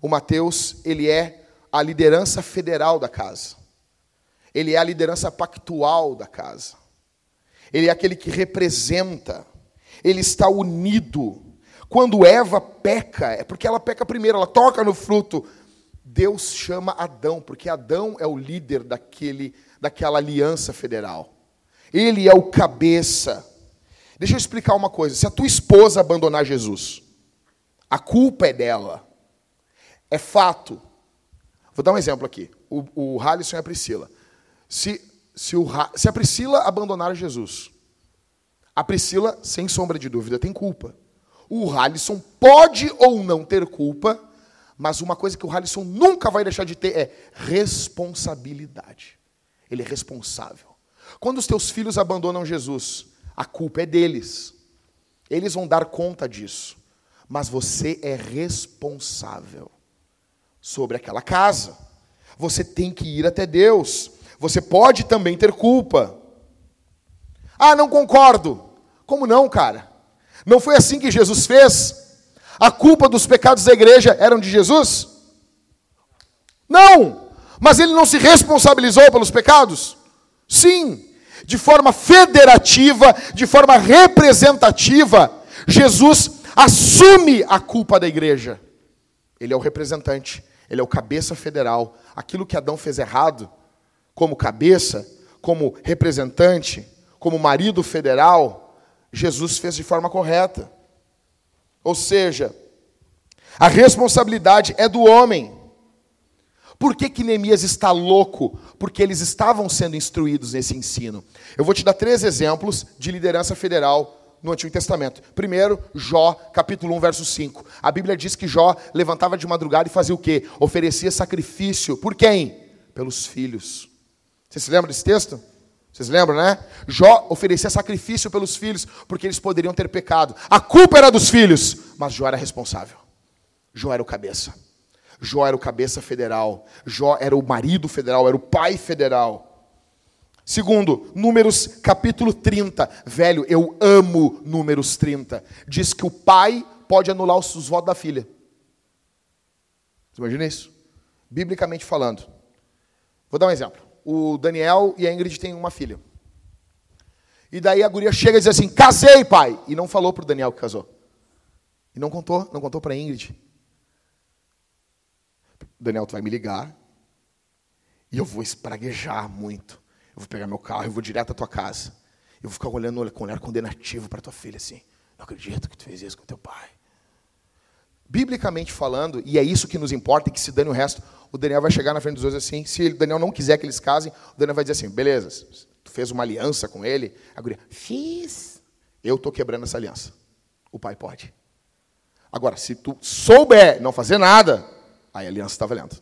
O Mateus, ele é a liderança federal da casa. Ele é a liderança pactual da casa. Ele é aquele que representa. Ele está unido. Quando Eva peca, é porque ela peca primeiro, ela toca no fruto. Deus chama Adão, porque Adão é o líder daquele, daquela aliança federal. Ele é o cabeça. Deixa eu explicar uma coisa: se a tua esposa abandonar Jesus, a culpa é dela. É fato. Vou dar um exemplo aqui. O, o Halisson e a Priscila. Se, se, o, se a Priscila abandonar Jesus, a Priscila, sem sombra de dúvida, tem culpa. O Halisson pode ou não ter culpa, mas uma coisa que o Halisson nunca vai deixar de ter é responsabilidade. Ele é responsável. Quando os teus filhos abandonam Jesus, a culpa é deles. Eles vão dar conta disso mas você é responsável sobre aquela casa. Você tem que ir até Deus. Você pode também ter culpa. Ah, não concordo. Como não, cara? Não foi assim que Jesus fez? A culpa dos pecados da igreja eram de Jesus? Não! Mas ele não se responsabilizou pelos pecados? Sim! De forma federativa, de forma representativa, Jesus assume a culpa da igreja. Ele é o representante, ele é o cabeça federal. Aquilo que Adão fez errado, como cabeça, como representante, como marido federal, Jesus fez de forma correta. Ou seja, a responsabilidade é do homem. Por que, que Neemias está louco? Porque eles estavam sendo instruídos nesse ensino. Eu vou te dar três exemplos de liderança federal no Antigo Testamento. Primeiro, Jó, capítulo 1, verso 5. A Bíblia diz que Jó levantava de madrugada e fazia o quê? Oferecia sacrifício. Por quem? pelos filhos. Você se lembra desse texto? Vocês lembram, né? Jó oferecia sacrifício pelos filhos, porque eles poderiam ter pecado. A culpa era dos filhos, mas Jó era responsável. Jó era o cabeça. Jó era o cabeça federal. Jó era o marido federal, era o pai federal. Segundo, Números capítulo 30. Velho, eu amo Números 30. Diz que o pai pode anular os votos da filha. Imagina isso? Biblicamente falando. Vou dar um exemplo o Daniel e a Ingrid têm uma filha. E daí a guria chega e diz assim: casei, pai. E não falou para o Daniel que casou. E não contou, não contou para a Ingrid. Daniel, tu vai me ligar. E eu vou espraguejar muito. Eu vou pegar meu carro e vou direto à tua casa. Eu vou ficar olhando com olhar condenativo para tua filha assim. Não acredito que tu fez isso com teu pai. Biblicamente falando, e é isso que nos importa, e que se dane o resto, o Daniel vai chegar na frente dos dois assim. Se o Daniel não quiser que eles casem, o Daniel vai dizer assim: beleza, tu fez uma aliança com ele. A guria, fiz. Eu estou quebrando essa aliança. O pai pode. Agora, se tu souber não fazer nada, aí a aliança está valendo.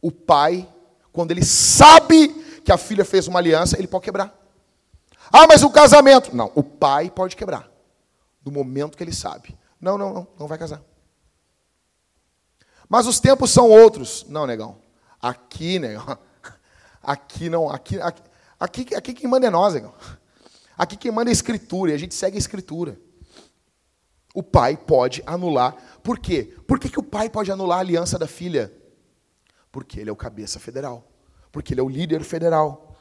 O pai, quando ele sabe que a filha fez uma aliança, ele pode quebrar. Ah, mas o casamento. Não, o pai pode quebrar. No momento que ele sabe. Não, não, não, não vai casar. Mas os tempos são outros. Não, negão. Aqui, negão. Aqui não. Aqui, aqui, aqui, aqui quem manda é nós, negão. Aqui quem manda é a escritura. E a gente segue a escritura. O pai pode anular. Por quê? Por que, que o pai pode anular a aliança da filha? Porque ele é o cabeça federal. Porque ele é o líder federal.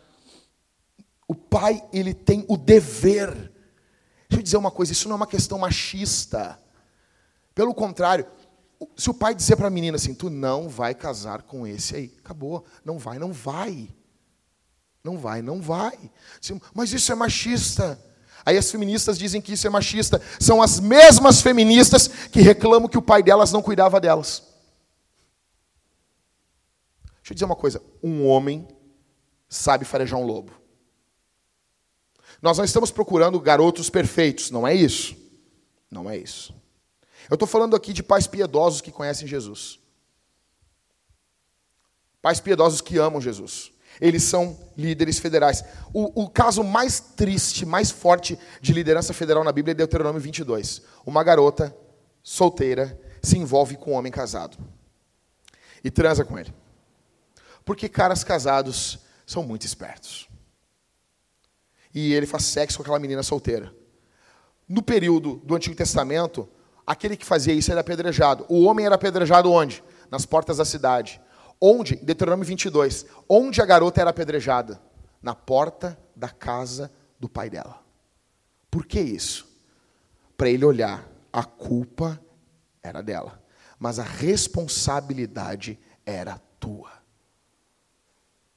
O pai, ele tem o dever. Deixa eu dizer uma coisa, isso não é uma questão machista. Pelo contrário, se o pai dizer para a menina assim, tu não vai casar com esse aí, acabou, não vai, não vai. Não vai, não vai. Mas isso é machista. Aí as feministas dizem que isso é machista. São as mesmas feministas que reclamam que o pai delas não cuidava delas. Deixa eu dizer uma coisa: um homem sabe farejar um lobo. Nós não estamos procurando garotos perfeitos, não é isso? Não é isso. Eu estou falando aqui de pais piedosos que conhecem Jesus. Pais piedosos que amam Jesus. Eles são líderes federais. O, o, caso mais triste, mais forte de liderança federal na Bíblia é Deuteronômio 22. Uma garota solteira se envolve com um homem casado e transa com ele. Porque caras casados são muito espertos. E ele faz sexo com aquela menina solteira. No período do Antigo Testamento, aquele que fazia isso era apedrejado. O homem era apedrejado onde? Nas portas da cidade. Onde? Deuteronômio 22. Onde a garota era apedrejada? Na porta da casa do pai dela. Por que isso? Para ele olhar, a culpa era dela, mas a responsabilidade era tua.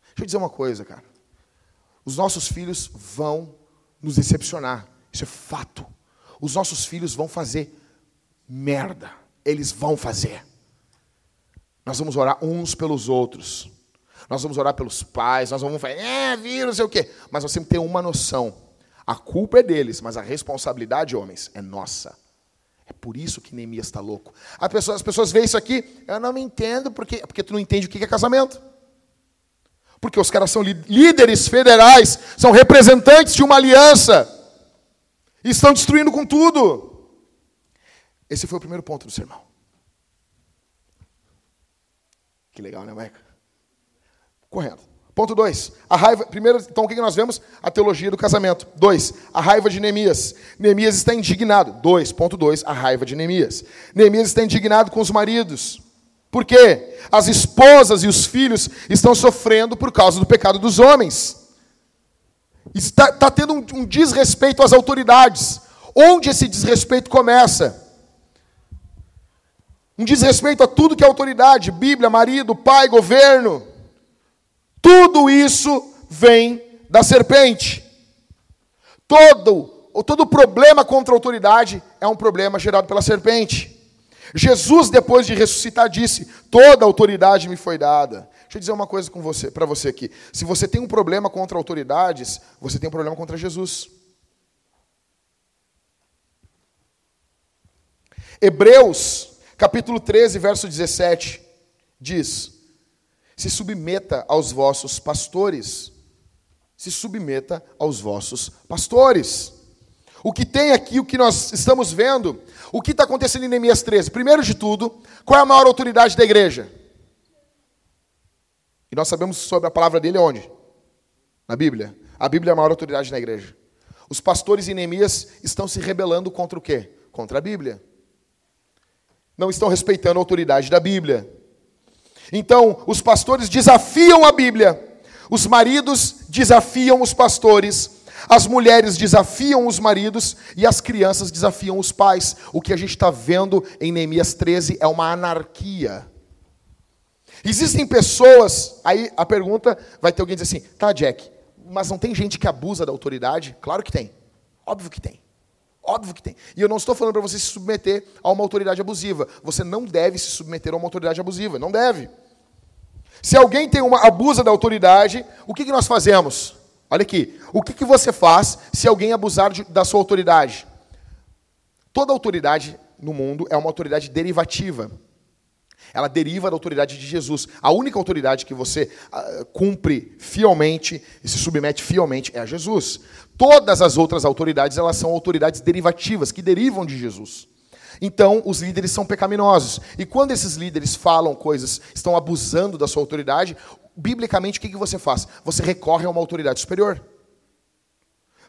Deixa eu dizer uma coisa, cara. Os nossos filhos vão nos decepcionar, isso é fato. Os nossos filhos vão fazer merda eles vão fazer. Nós vamos orar uns pelos outros. Nós vamos orar pelos pais, nós vamos falar, é, vírus, não sei o quê. Mas nós temos que ter uma noção. A culpa é deles, mas a responsabilidade, homens, é nossa. É por isso que Neemias está louco. As pessoas, as pessoas veem isso aqui, eu não me entendo, porque, porque tu não entende o que é casamento. Porque os caras são líderes federais, são representantes de uma aliança, e estão destruindo com tudo. Esse foi o primeiro ponto do sermão. Que legal, né, Maica? Correndo. Ponto 2. A raiva. Primeiro, então, o que nós vemos? A teologia do casamento. 2. A raiva de Neemias. Neemias está indignado. 2. Ponto 2. A raiva de Neemias. Neemias está indignado com os maridos. Por quê? As esposas e os filhos estão sofrendo por causa do pecado dos homens. Está, está tendo um, um desrespeito às autoridades. Onde esse desrespeito começa? Um desrespeito a tudo que é autoridade, Bíblia, marido, pai, governo. Tudo isso vem da serpente. Todo, todo problema contra a autoridade é um problema gerado pela serpente. Jesus, depois de ressuscitar, disse: Toda autoridade me foi dada. Deixa eu dizer uma coisa com você, para você aqui. Se você tem um problema contra autoridades, você tem um problema contra Jesus. Hebreus capítulo 13, verso 17, diz Se submeta aos vossos pastores. Se submeta aos vossos pastores. O que tem aqui, o que nós estamos vendo, o que está acontecendo em Neemias 13? Primeiro de tudo, qual é a maior autoridade da igreja? E nós sabemos sobre a palavra dele onde? Na Bíblia. A Bíblia é a maior autoridade na igreja. Os pastores em Neemias estão se rebelando contra o quê? Contra a Bíblia. Não estão respeitando a autoridade da Bíblia. Então, os pastores desafiam a Bíblia. Os maridos desafiam os pastores. As mulheres desafiam os maridos e as crianças desafiam os pais. O que a gente está vendo em Neemias 13 é uma anarquia. Existem pessoas, aí a pergunta vai ter alguém dizer assim: tá, Jack, mas não tem gente que abusa da autoridade? Claro que tem. Óbvio que tem. Óbvio que tem. E eu não estou falando para você se submeter a uma autoridade abusiva. Você não deve se submeter a uma autoridade abusiva. Não deve. Se alguém tem uma abusa da autoridade, o que, que nós fazemos? Olha aqui. O que, que você faz se alguém abusar de, da sua autoridade? Toda autoridade no mundo é uma autoridade derivativa. Ela deriva da autoridade de Jesus. A única autoridade que você uh, cumpre fielmente e se submete fielmente é a Jesus. Todas as outras autoridades, elas são autoridades derivativas, que derivam de Jesus. Então, os líderes são pecaminosos. E quando esses líderes falam coisas, estão abusando da sua autoridade, biblicamente, o que você faz? Você recorre a uma autoridade superior.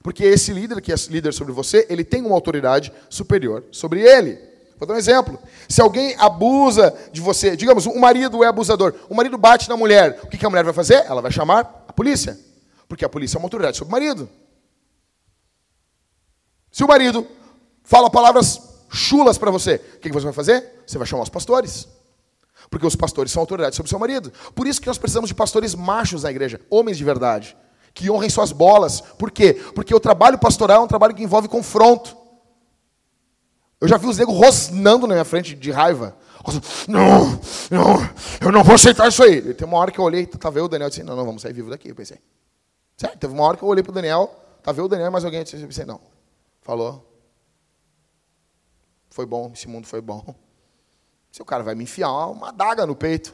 Porque esse líder, que é líder sobre você, ele tem uma autoridade superior sobre ele. Vou dar um exemplo. Se alguém abusa de você, digamos, o marido é abusador, o marido bate na mulher, o que a mulher vai fazer? Ela vai chamar a polícia. Porque a polícia é uma autoridade sobre o marido. Se o marido fala palavras chulas para você, o que você vai fazer? Você vai chamar os pastores. Porque os pastores são autoridade sobre o seu marido. Por isso que nós precisamos de pastores machos na igreja, homens de verdade, que honrem suas bolas. Por quê? Porque o trabalho pastoral é um trabalho que envolve confronto. Eu já vi os negros rosnando na minha frente de raiva. Não, não, eu não vou aceitar isso aí. Tem uma hora que eu olhei, tá vendo o Daniel disse, não, não, vamos sair vivo daqui. Eu pensei, certo? Teve uma hora que eu olhei para o Daniel, tá vendo o Daniel, mas alguém disse, eu pensei, não. Falou. Foi bom, esse mundo foi bom. Se o cara vai me enfiar uma adaga no peito.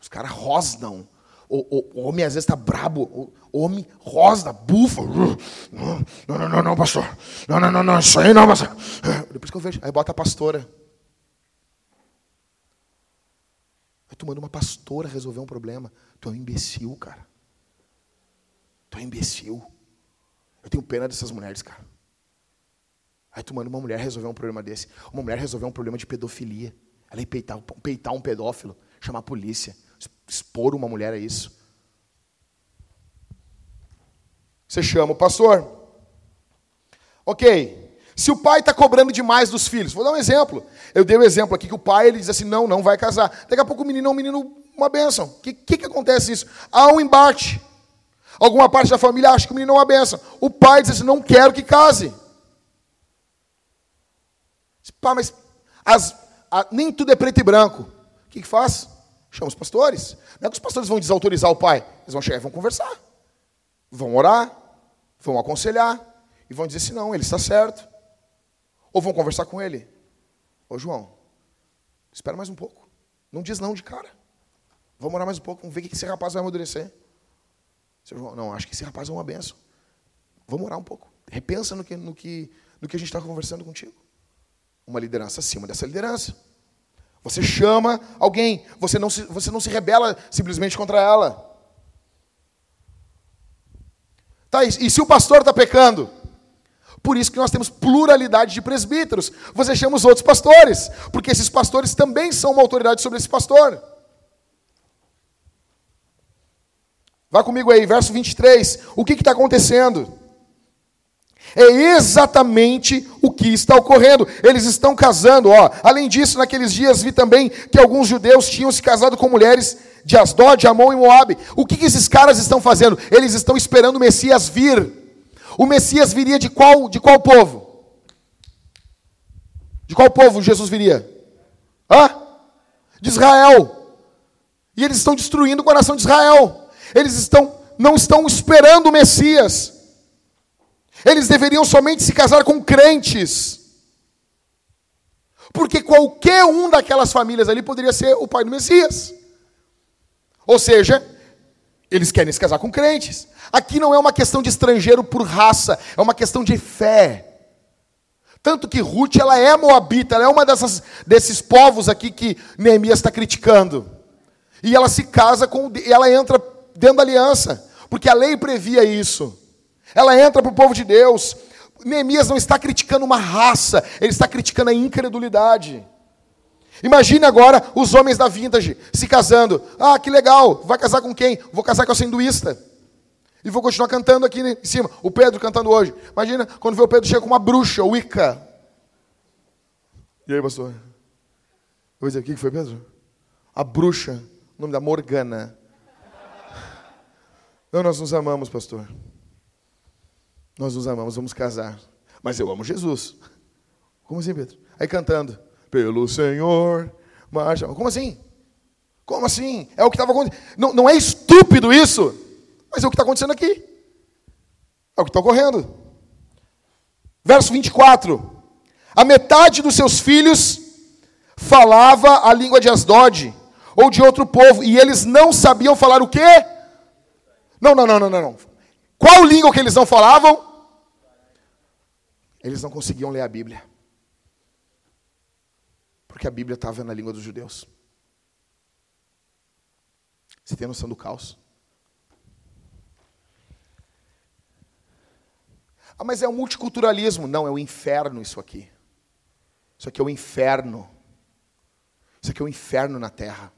Os caras rosnam. O, o, homem às vezes está brabo. O, homem rosna, bufa. Não, não, não, não, pastor. Não, não, não, não, isso aí não, pastor. Depois que eu vejo, aí bota a pastora. Aí tu manda uma pastora resolver um problema. Tu é um imbecil, cara. Tu é um imbecil. Eu tenho pena dessas mulheres, cara. Aí tu manda uma mulher resolver um problema desse. Uma mulher resolver um problema de pedofilia. Ela ir peitar, peitar um pedófilo, chamar a polícia expor uma mulher a isso. Você chama o pastor. Ok. Se o pai está cobrando demais dos filhos, vou dar um exemplo. Eu dei o um exemplo aqui que o pai ele diz assim: não, não vai casar. Daqui a pouco o menino é um menino, uma bênção. O que, que, que acontece isso? Há um embate. Alguma parte da família acha que o menino é uma bênção. O pai diz assim: não quero que case. Pá, mas as, a, nem tudo é preto e branco. O que, que faz? Chama os pastores. Não é que os pastores vão desautorizar o pai. Eles vão chegar e vão conversar. Vão orar, vão aconselhar e vão dizer assim, não, ele está certo. Ou vão conversar com ele. Ô João, espera mais um pouco. Não diz não de cara. Vamos orar mais um pouco, vamos ver o que esse rapaz vai amadurecer. Seu João, não, acho que esse rapaz é uma benção. Vamos orar um pouco. Repensa no que, no que, no que a gente está conversando contigo. Uma liderança acima dessa liderança. Você chama alguém, você não se, você não se rebela simplesmente contra ela. Tá, e, se o pastor está pecando? Por isso que nós temos pluralidade de presbíteros. Você chama os outros pastores, porque esses pastores também são uma autoridade sobre esse pastor. Vá comigo aí, verso 23. O que está acontecendo? É exatamente o que está ocorrendo. Eles estão casando, ó. Além disso, naqueles dias vi também que alguns judeus tinham se casado com mulheres de Asdod, Amon e Moabe. O que, que esses caras estão fazendo? Eles estão esperando o Messias vir. O Messias viria de qual, de qual povo? De qual povo Jesus viria? Hã? De Israel. E eles estão destruindo o coração de Israel. Eles estão não estão esperando o Messias. Eles deveriam somente se casar com crentes. Porque qualquer um daquelas famílias ali poderia ser o pai do Messias. Ou seja, eles querem se casar com crentes. Aqui não é uma questão de estrangeiro por raça, é uma questão de fé. Tanto que Ruth, ela é moabita, ela é uma dessas, desses povos aqui que Neemias está criticando. E ela se casa com, ela entra dentro da aliança, porque a lei previa isso. Ela entra para o povo de Deus. Neemias não está criticando uma raça, ele está criticando a incredulidade. Imagine agora os homens da vintage se casando. Ah, que legal, vai casar com quem? Vou casar com a hinduísta. E vou continuar cantando aqui em cima. O Pedro cantando hoje. Imagina quando vê o Pedro chega com uma bruxa, Wicca. E aí, pastor? Eu dizer, o que foi, Pedro? A bruxa, o nome da Morgana. Não, nós nos amamos, pastor. Nós nos amamos, vamos casar. Mas eu amo Jesus. Como assim, Pedro? Aí cantando. Pelo Senhor, marcha. Como assim? Como assim? É o que estava acontecendo. Não, não é estúpido isso? Mas é o que está acontecendo aqui. É o que está ocorrendo. Verso 24. A metade dos seus filhos falava a língua de Asdod ou de outro povo, e eles não sabiam falar o quê? Não, não, não, não, não. Qual língua que eles não falavam? Eles não conseguiam ler a Bíblia. Porque a Bíblia estava na língua dos judeus. Você tem noção do caos? Ah, mas é o multiculturalismo. Não, é o inferno isso aqui. Isso aqui é o inferno. Isso aqui é o inferno na terra.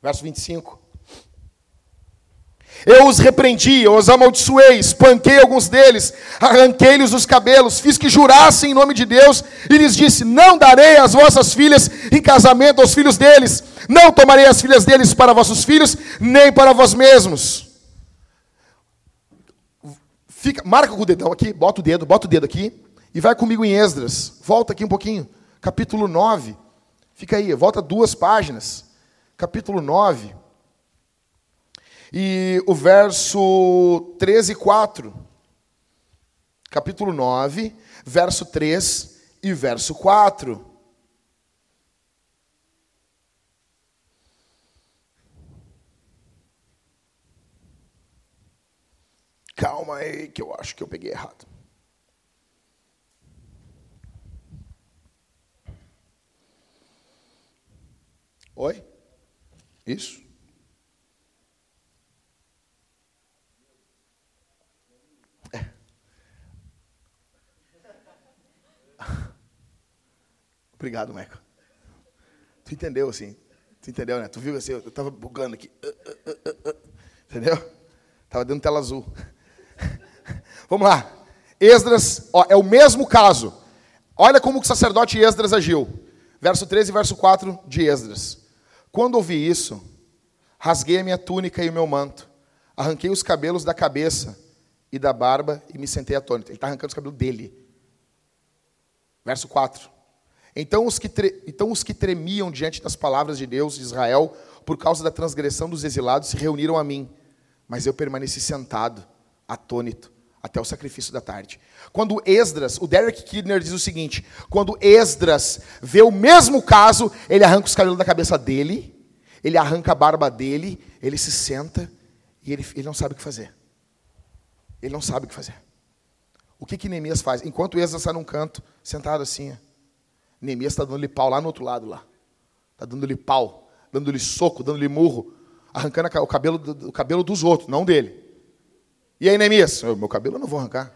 Verso 25. Eu os repreendi, eu os amaldiçoei, espanquei alguns deles, arranquei-lhes os cabelos, fiz que jurassem em nome de Deus e lhes disse: Não darei as vossas filhas em casamento aos filhos deles, não tomarei as filhas deles para vossos filhos, nem para vós mesmos. Fica, marca com o dedão aqui, bota o dedo, bota o dedo aqui e vai comigo em Esdras. Volta aqui um pouquinho, capítulo 9. Fica aí, volta duas páginas. Capítulo 9. E o verso 13 e 4. Capítulo 9, verso 3 e verso 4. Calma aí, que eu acho que eu peguei errado. Oi? Isso? Obrigado, Michael. Tu entendeu assim? Tu entendeu, né? Tu viu assim? Eu tava bugando aqui. Entendeu? Tava dando tela azul. Vamos lá. Esdras, ó, é o mesmo caso. Olha como o sacerdote Esdras agiu. Verso 13 e verso 4 de Esdras. Quando ouvi isso, rasguei a minha túnica e o meu manto, arranquei os cabelos da cabeça e da barba e me sentei atônito. Ele está arrancando os cabelos dele. Verso 4. Então os, que tre... então os que tremiam diante das palavras de Deus de Israel, por causa da transgressão dos exilados, se reuniram a mim. Mas eu permaneci sentado, atônito, até o sacrifício da tarde. Quando Esdras, o Derek Kidner diz o seguinte: quando Esdras vê o mesmo caso, ele arranca os cabelos da cabeça dele, ele arranca a barba dele, ele se senta e ele, ele não sabe o que fazer. Ele não sabe o que fazer. O que que Neemias faz? Enquanto Esdras está num canto, sentado assim, Neemias está dando-lhe pau lá no outro lado lá. Está dando-lhe pau, dando-lhe soco, dando-lhe murro, arrancando o cabelo, o cabelo dos outros, não dele. E aí, Neemias? Meu cabelo eu não vou arrancar.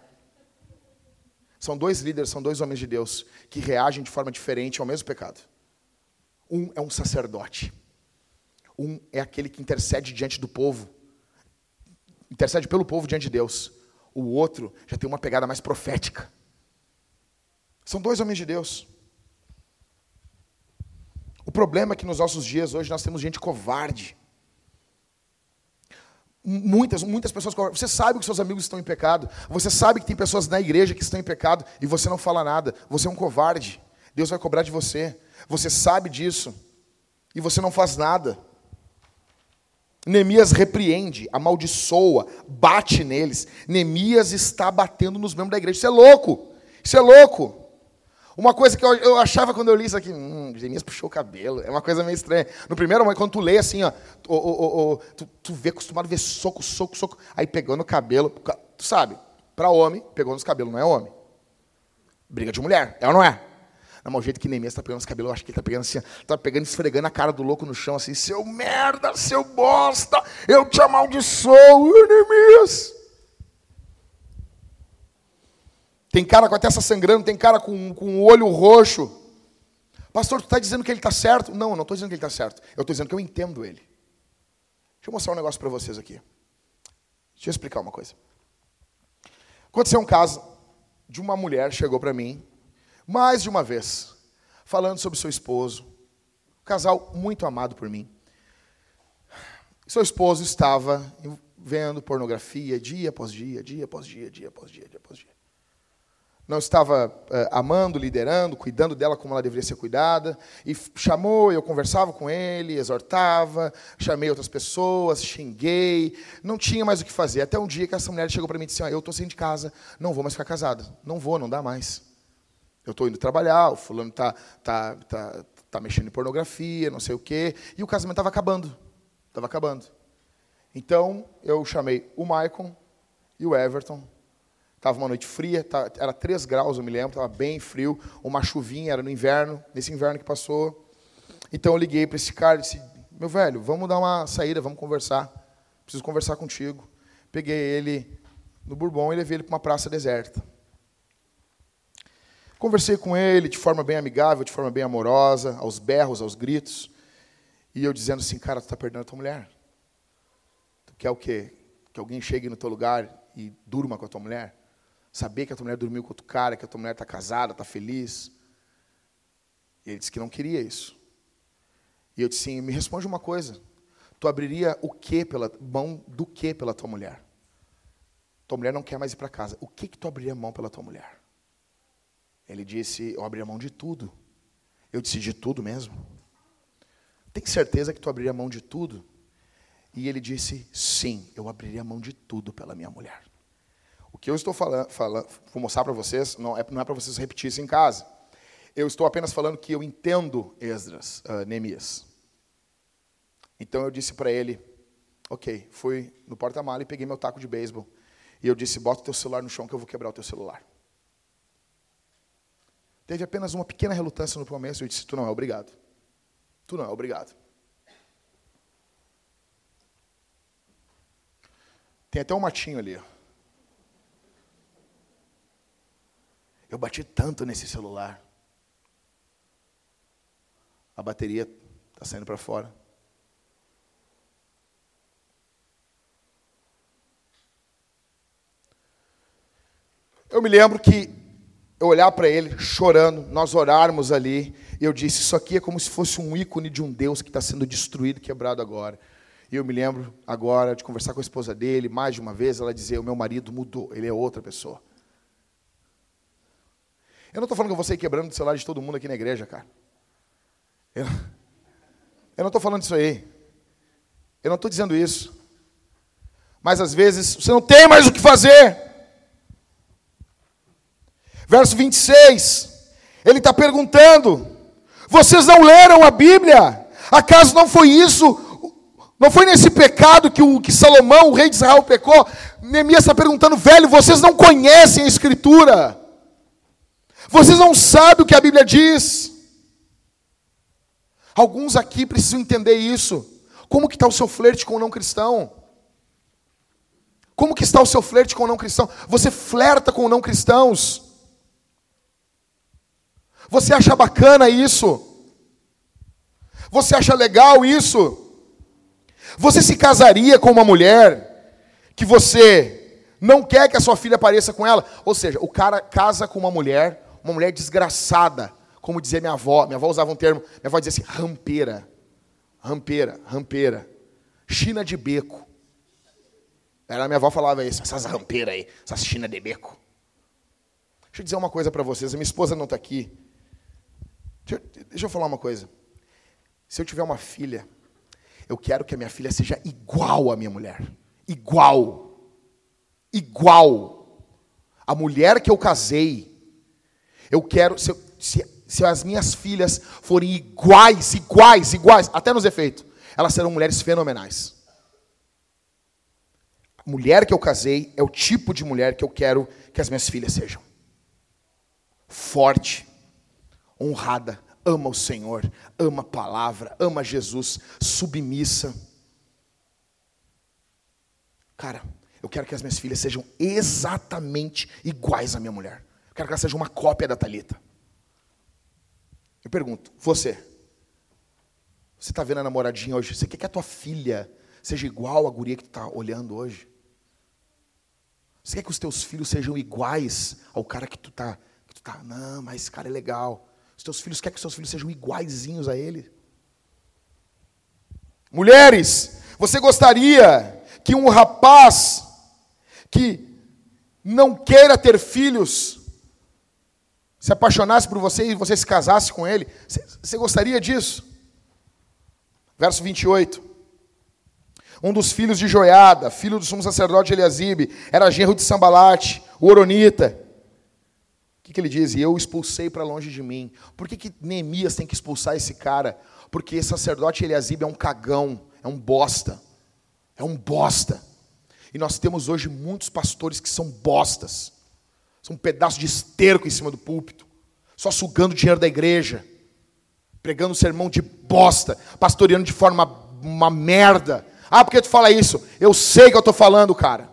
São dois líderes, são dois homens de Deus que reagem de forma diferente ao mesmo pecado. Um é um sacerdote. Um é aquele que intercede diante do povo. Intercede pelo povo diante de Deus. O outro já tem uma pegada mais profética. São dois homens de Deus. O problema é que nos nossos dias hoje nós temos gente covarde Muitas, muitas pessoas. Você sabe que seus amigos estão em pecado. Você sabe que tem pessoas na igreja que estão em pecado e você não fala nada. Você é um covarde. Deus vai cobrar de você. Você sabe disso e você não faz nada. Neemias repreende, amaldiçoa, bate neles. Neemias está batendo nos membros da igreja. Isso é louco. Isso é louco. Uma coisa que eu, eu achava quando eu li isso aqui, hum, Jeremias puxou o cabelo, é uma coisa meio estranha. No primeiro momento, quando tu lê assim, ó, o, o, o, tu, tu vê, acostumado a ver soco, soco, soco, aí pegou no cabelo, tu sabe, para homem, pegou nos cabelos, não é homem. Briga de mulher, é ou não é? Não, mas o jeito que Neemias está pegando os cabelos, eu acho que ele está pegando assim, está pegando, esfregando a cara do louco no chão, assim, seu merda, seu bosta, eu te amaldiçoo, Neemias. Tem cara com a testa sangrando, tem cara com, com o olho roxo. Pastor, tu está dizendo que ele está certo? Não, eu não estou dizendo que ele está certo. Eu estou dizendo que eu entendo ele. Deixa eu mostrar um negócio para vocês aqui. Deixa eu explicar uma coisa. Aconteceu um caso de uma mulher chegou para mim mais de uma vez, falando sobre seu esposo, um casal muito amado por mim. Seu esposo estava vendo pornografia dia após dia, dia após dia, dia após dia, dia após dia não estava uh, amando, liderando, cuidando dela como ela deveria ser cuidada, e chamou, eu conversava com ele, exortava, chamei outras pessoas, xinguei, não tinha mais o que fazer. Até um dia que essa mulher chegou para mim e disse: ah, Eu estou saindo de casa, não vou mais ficar casada, não vou, não dá mais. Eu estou indo trabalhar, o fulano está tá, tá, tá mexendo em pornografia, não sei o quê, e o casamento estava acabando, estava acabando. Então eu chamei o Maicon e o Everton Estava uma noite fria, tá, era 3 graus, eu me lembro, estava bem frio, uma chuvinha, era no inverno, nesse inverno que passou. Então eu liguei para esse cara e disse: Meu velho, vamos dar uma saída, vamos conversar. Preciso conversar contigo. Peguei ele no Bourbon e levei ele para uma praça deserta. Conversei com ele de forma bem amigável, de forma bem amorosa, aos berros, aos gritos. E eu dizendo assim: Cara, tu está perdendo a tua mulher. Tu quer o quê? Que alguém chegue no teu lugar e durma com a tua mulher? Saber que a tua mulher dormiu com outro cara, que a tua mulher está casada, está feliz. E ele disse que não queria isso. E eu disse assim, me responde uma coisa. Tu abriria o que pela mão do que pela tua mulher? Tua mulher não quer mais ir para casa. O que que tu abriria mão pela tua mulher? Ele disse, eu abriria mão de tudo. Eu disse, de tudo mesmo? Tem certeza que tu abriria mão de tudo? E ele disse, sim, eu abriria mão de tudo pela minha mulher. O que eu estou falando, falando vou mostrar para vocês, não é, não é para vocês repetir isso em casa. Eu estou apenas falando que eu entendo Esdras, uh, Neemias. Então eu disse para ele, ok, fui no porta-mala e peguei meu taco de beisebol. E eu disse, bota o teu celular no chão que eu vou quebrar o teu celular. Teve apenas uma pequena relutância no começo, eu disse, tu não é obrigado. Tu não é obrigado. Tem até um matinho ali, Eu bati tanto nesse celular. A bateria está saindo para fora. Eu me lembro que eu olhar para ele chorando, nós orarmos ali, e eu disse: Isso aqui é como se fosse um ícone de um Deus que está sendo destruído, quebrado agora. E eu me lembro agora de conversar com a esposa dele, mais de uma vez, ela dizer: O meu marido mudou, ele é outra pessoa. Eu não estou falando que eu vou sair quebrando o celular de todo mundo aqui na igreja, cara. Eu, não estou falando isso aí. Eu não estou dizendo isso. Mas às vezes você não tem mais o que fazer. Verso 26. Ele está perguntando: Vocês não leram a Bíblia? Acaso não foi isso? Não foi nesse pecado que, o, que Salomão, o rei de Israel, pecou? Neemias está perguntando, velho, vocês não conhecem a Escritura. Vocês não sabem o que a Bíblia diz. Alguns aqui precisam entender isso. Como que está o seu flerte com o não cristão? Como que está o seu flerte com o não cristão? Você flerta com não cristãos? Você acha bacana isso? Você acha legal isso? Você se casaria com uma mulher que você não quer que a sua filha apareça com ela? Ou seja, o cara casa com uma mulher uma mulher desgraçada, como dizia minha avó. Minha avó usava um termo, minha avó dizia assim, rampeira. Rampeira, rampeira. China de beco. Era minha avó falava isso, essas rampeiras aí, essas china de beco. Deixa eu dizer uma coisa para vocês, minha esposa não está aqui. Deixa eu, deixa eu falar uma coisa. Se eu tiver uma filha, eu quero que a minha filha seja igual à minha mulher. Igual. Igual. A mulher que eu casei, eu quero, se se, se as minhas filhas forem iguais, iguais, iguais, até nos efeitos, elas serão mulheres fenomenais. A mulher que eu casei é o tipo de mulher que eu quero que as minhas filhas sejam. Forte, honrada, ama o Senhor, ama a palavra, ama Jesus, submissa. Cara, eu quero que as minhas filhas sejam exatamente iguais à minha mulher. Quero que ela seja uma cópia da Talita. Eu pergunto, você, você está vendo a namoradinha hoje? Você quer que a tua filha seja igual à guria que tu está olhando hoje? Você quer que os teus filhos sejam iguais ao cara que tu está? Que tu tá, não, mas esse cara é legal. Os teus filhos quer que os teus filhos sejam iguaizinhos a ele? Mulheres, você gostaria que um rapaz que não queira ter filhos se apaixonasse por você e você se casasse com ele, você gostaria disso? Verso 28. Um dos filhos de Joiada, filho do sumo sacerdote Eliasibe, era genro de Sambalate, o Oronita. O que, que ele diz? E eu expulsei para longe de mim. Por que, que Neemias tem que expulsar esse cara? Porque esse sacerdote Eliasibe é um cagão, é um bosta. É um bosta. E nós temos hoje muitos pastores que são bostas. São um pedaço de esterco em cima do púlpito, só sugando dinheiro da igreja, pregando um sermão de bosta, pastoreando de forma uma merda. Ah, por que tu fala isso? Eu sei que eu estou falando, cara.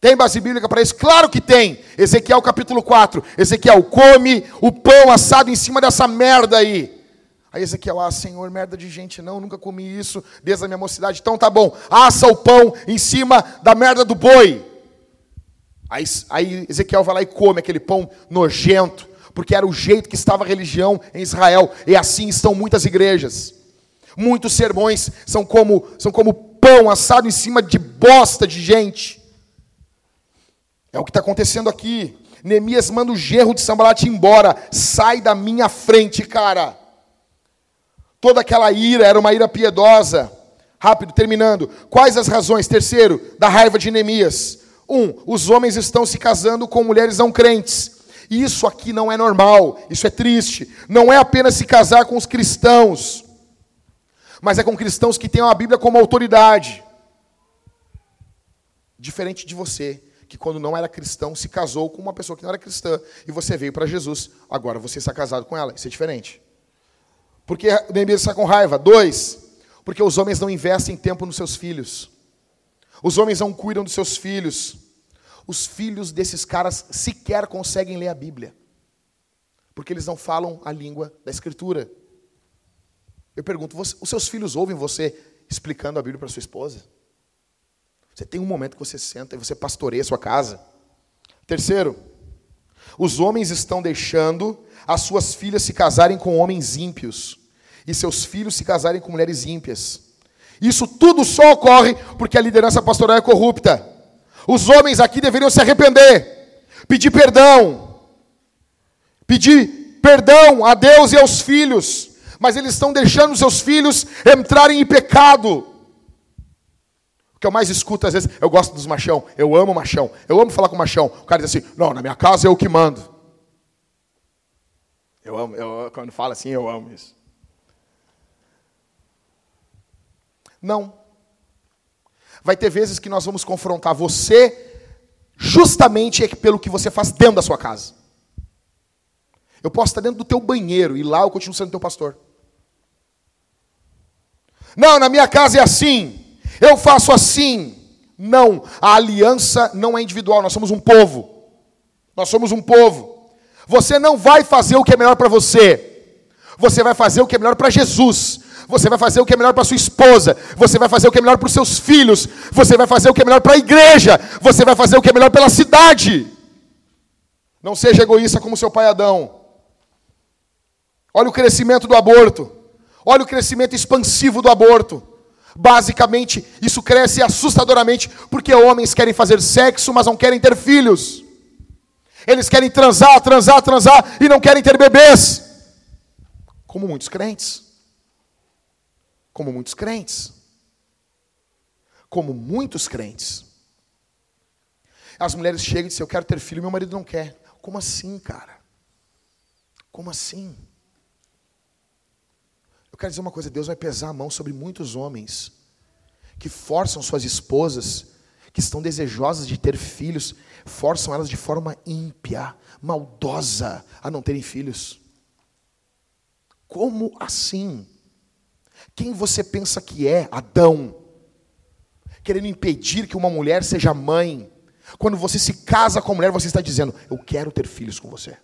Tem base bíblica para isso? Claro que tem. Ezequiel capítulo 4. Ezequiel come o pão assado em cima dessa merda aí. Aí Ezequiel, ah, Senhor, merda de gente, não, nunca comi isso desde a minha mocidade. Então tá bom, assa o pão em cima da merda do boi. Aí, aí Ezequiel vai lá e come aquele pão nojento, porque era o jeito que estava a religião em Israel, e assim estão muitas igrejas. Muitos sermões são como, são como pão assado em cima de bosta de gente. É o que está acontecendo aqui. Neemias manda o gerro de Sambalat embora. Sai da minha frente, cara. Toda aquela ira era uma ira piedosa. Rápido, terminando. Quais as razões? Terceiro, da raiva de Neemias. Um, os homens estão se casando com mulheres não crentes. Isso aqui não é normal, isso é triste. Não é apenas se casar com os cristãos, mas é com cristãos que têm a Bíblia como autoridade. Diferente de você, que quando não era cristão se casou com uma pessoa que não era cristã e você veio para Jesus, agora você está casado com ela. Isso é diferente. Porque Neemias está com raiva. Dois, porque os homens não investem tempo nos seus filhos. Os homens não cuidam dos seus filhos. Os filhos desses caras sequer conseguem ler a Bíblia. Porque eles não falam a língua da Escritura. Eu pergunto, você, os seus filhos ouvem você explicando a Bíblia para sua esposa? Você tem um momento que você senta e você pastoreia a sua casa. Terceiro, os homens estão deixando as suas filhas se casarem com homens ímpios e seus filhos se casarem com mulheres ímpias. Isso tudo só ocorre porque a liderança pastoral é corrupta. Os homens aqui deveriam se arrepender, pedir perdão, pedir perdão a Deus e aos filhos, mas eles estão deixando seus filhos entrarem em pecado. O que eu mais escuto às vezes, eu gosto dos machão, eu amo machão, eu amo falar com machão. O cara diz assim: não, na minha casa é eu que mando. Eu amo, eu, quando fala assim, eu amo isso. Não. Vai ter vezes que nós vamos confrontar você justamente pelo que você faz dentro da sua casa. Eu posso estar dentro do teu banheiro e lá eu continuo sendo teu pastor. Não, na minha casa é assim. Eu faço assim. Não, a aliança não é individual, nós somos um povo. Nós somos um povo. Você não vai fazer o que é melhor para você. Você vai fazer o que é melhor para Jesus. Você vai fazer o que é melhor para sua esposa. Você vai fazer o que é melhor para os seus filhos. Você vai fazer o que é melhor para a igreja. Você vai fazer o que é melhor pela cidade. Não seja egoísta como seu pai Adão. Olha o crescimento do aborto. Olha o crescimento expansivo do aborto. Basicamente, isso cresce assustadoramente porque homens querem fazer sexo, mas não querem ter filhos. Eles querem transar, transar, transar e não querem ter bebês. Como muitos crentes como muitos crentes. Como muitos crentes. As mulheres chegam e dizem: Eu quero ter filho, meu marido não quer. Como assim, cara? Como assim? Eu quero dizer uma coisa: Deus vai pesar a mão sobre muitos homens que forçam suas esposas, que estão desejosas de ter filhos, forçam elas de forma ímpia, maldosa, a não terem filhos. Como assim? Quem você pensa que é Adão? Querendo impedir que uma mulher seja mãe. Quando você se casa com a mulher, você está dizendo: Eu quero ter filhos com você.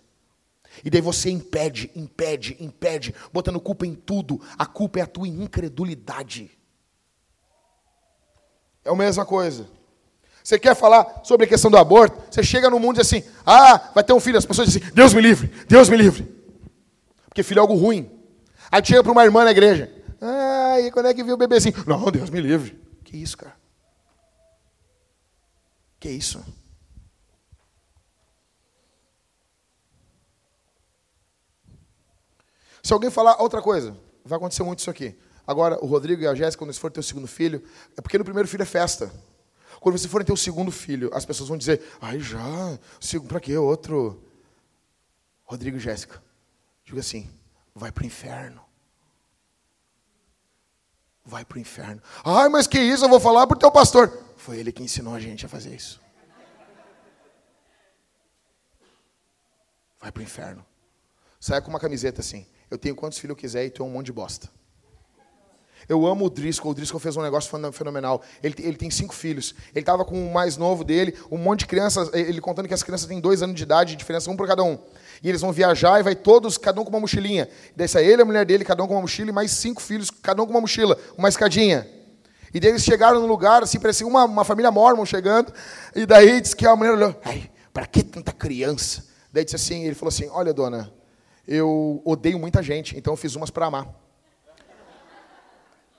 E daí você impede, impede, impede, botando culpa em tudo. A culpa é a tua incredulidade. É a mesma coisa. Você quer falar sobre a questão do aborto? Você chega no mundo e diz assim: Ah, vai ter um filho. As pessoas dizem assim: Deus me livre, Deus me livre. Porque filho é algo ruim. Aí chega para uma irmã na igreja: E quando é que viu o bebezinho? Não, Deus me livre. Que isso, cara? Que isso? Se alguém falar outra coisa, vai acontecer muito isso aqui. Agora, o Rodrigo e a Jéssica, quando eles forem ter o segundo filho, é porque no primeiro filho é festa. Quando você for ter o segundo filho, as pessoas vão dizer, ai já, para quê outro? Rodrigo e Jéssica, diga assim, vai para o inferno. Vai para o inferno. Ai, mas que isso, eu vou falar para o teu pastor. Foi ele que ensinou a gente a fazer isso. Vai para o inferno. Saia com uma camiseta assim. Eu tenho quantos filhos eu quiser e tu é um monte de bosta. Eu amo o Driscoll. O Driscoll fez um negócio fenomenal. Ele, ele tem cinco filhos. Ele estava com o mais novo dele, um monte de crianças. Ele contando que as crianças têm dois anos de idade, diferença um por cada um. E eles vão viajar e vai todos, cada um com uma mochilinha. Daí sai ele, a mulher dele, cada um com uma mochila, e mais cinco filhos, cada um com uma mochila, uma escadinha. E daí eles chegaram no lugar, assim, parecia uma, uma família mormon chegando. E daí disse que a mulher olhou: Ai, para que tanta criança? Daí disse assim: ele falou assim: Olha, dona, eu odeio muita gente, então eu fiz umas para amar.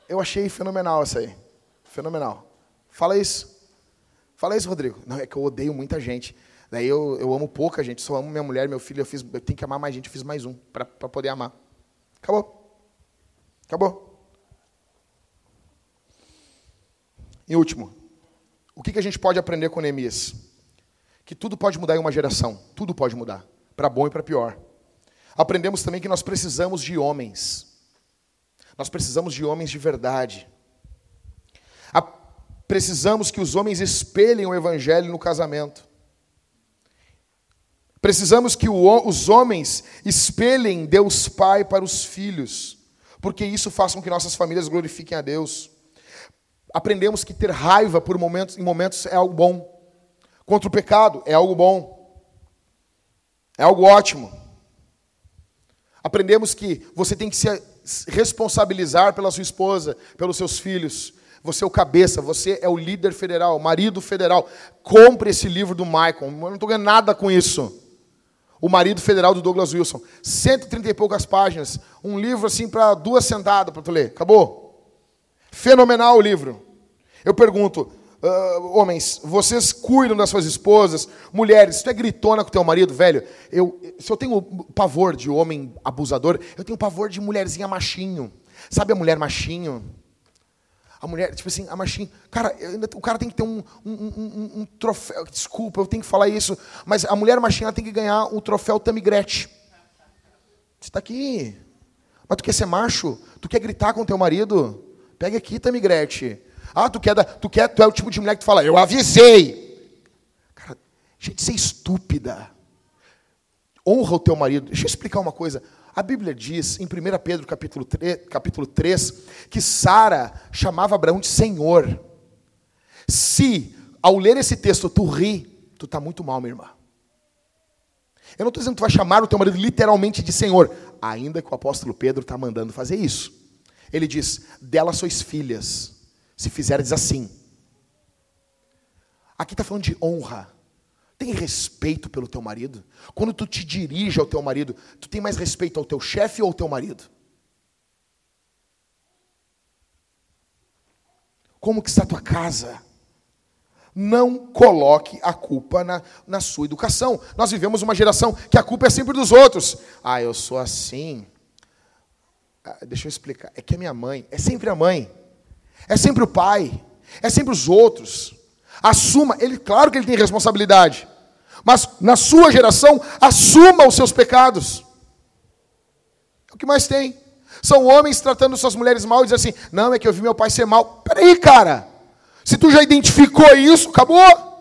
Eu achei fenomenal essa aí. Fenomenal. Fala isso. Fala isso, Rodrigo. Não, é que eu odeio muita gente. Daí eu, eu amo pouca gente, só amo minha mulher, meu filho, eu, fiz, eu tenho que amar mais gente, eu fiz mais um para poder amar. Acabou. Acabou. E último, o que, que a gente pode aprender com Neemias? Que tudo pode mudar em uma geração, tudo pode mudar, para bom e para pior. Aprendemos também que nós precisamos de homens. Nós precisamos de homens de verdade. Precisamos que os homens espelhem o evangelho no casamento. Precisamos que os homens espelhem Deus Pai para os filhos, porque isso faz com que nossas famílias glorifiquem a Deus. Aprendemos que ter raiva por momentos, em momentos é algo bom. Contra o pecado é algo bom. É algo ótimo. Aprendemos que você tem que se responsabilizar pela sua esposa, pelos seus filhos. Você é o cabeça, você é o líder federal, marido federal. Compre esse livro do Michael. Eu não estou ganhando nada com isso. O marido federal do Douglas Wilson. 130 e poucas páginas. Um livro assim para duas sentadas para tu ler. Acabou. Fenomenal o livro. Eu pergunto, uh, homens, vocês cuidam das suas esposas, mulheres, tu é gritona com teu marido, velho, eu, se eu tenho pavor de homem abusador, eu tenho pavor de mulherzinha machinho. Sabe a mulher machinho? A mulher, tipo assim, a machinho. Cara, o cara tem que ter um, um, um, um, troféu. Desculpa, eu tenho que falar isso. Mas a mulher machinha tem que ganhar o troféu Tamigretti. Você está aqui. Mas tu quer ser macho? Tu quer gritar com teu marido? Pega aqui, Tamigretti. Ah, tu quer, tu quer, tu é o tipo de mulher que tu fala, eu avisei. Cara, gente, você é estúpida. Honra o teu marido. Deixa eu explicar uma coisa. A Bíblia diz, em 1 Pedro capítulo 3, capítulo 3 que Sara chamava Abraão de Senhor. Se, ao ler esse texto, tu ri, tu está muito mal, minha irmã. Eu não estou dizendo que tu vai chamar o teu marido literalmente de Senhor, ainda que o apóstolo Pedro está mandando fazer isso. Ele diz: dela sois filhas se fizeres assim. Aqui está falando de honra. Tem respeito pelo teu marido? Quando tu te dirige ao teu marido, tu tem mais respeito ao teu chefe ou ao teu marido? Como que está a tua casa? Não coloque a culpa na, na sua educação. Nós vivemos uma geração que a culpa é sempre dos outros. Ah, eu sou assim. Ah, deixa eu explicar. É que a minha mãe, é sempre a mãe. É sempre o pai, é sempre os outros. Assuma, ele, claro que ele tem responsabilidade, mas na sua geração, assuma os seus pecados. É o que mais tem. São homens tratando suas mulheres mal e dizendo assim: não, é que eu vi meu pai ser mal. Peraí, cara. Se tu já identificou isso, acabou.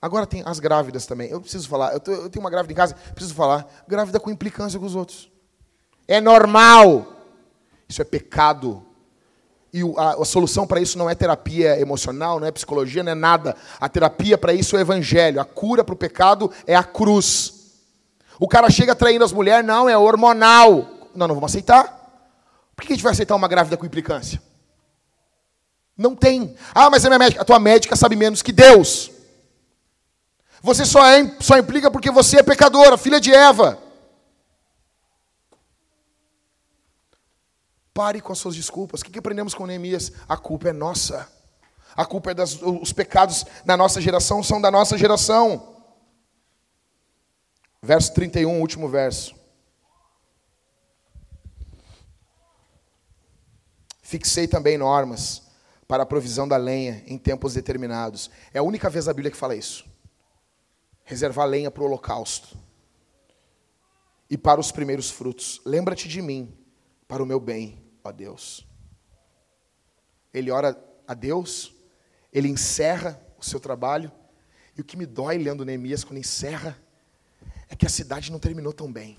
Agora tem as grávidas também. Eu preciso falar. Eu, tô, eu tenho uma grávida em casa, preciso falar. Grávida com implicância com os outros. É normal. Isso é pecado. E a, a solução para isso não é terapia emocional, não é psicologia, não é nada. A terapia para isso é o evangelho. A cura para o pecado é a cruz. O cara chega traindo as mulheres, não, é hormonal. Não, não vamos aceitar. Por que a gente vai aceitar uma grávida com implicância? Não tem. Ah, mas é minha médica. A tua médica sabe menos que Deus. Você só, é, só implica porque você é pecadora, filha de Eva. Pare com as suas desculpas. O que, aprendemos com Neemias? A culpa é nossa. A culpa é das. Os pecados da nossa geração são da nossa geração. Verso 31, último verso. Fixei também normas para a provisão da lenha em tempos determinados. É a única vez a Bíblia que fala isso. Reservar lenha para o holocausto e para os primeiros frutos. Lembra-te de mim para o meu bem ó Deus. Ele ora a Deus, ele encerra o seu trabalho, e o que me dói lendo Neemias quando encerra é que a cidade não terminou tão bem.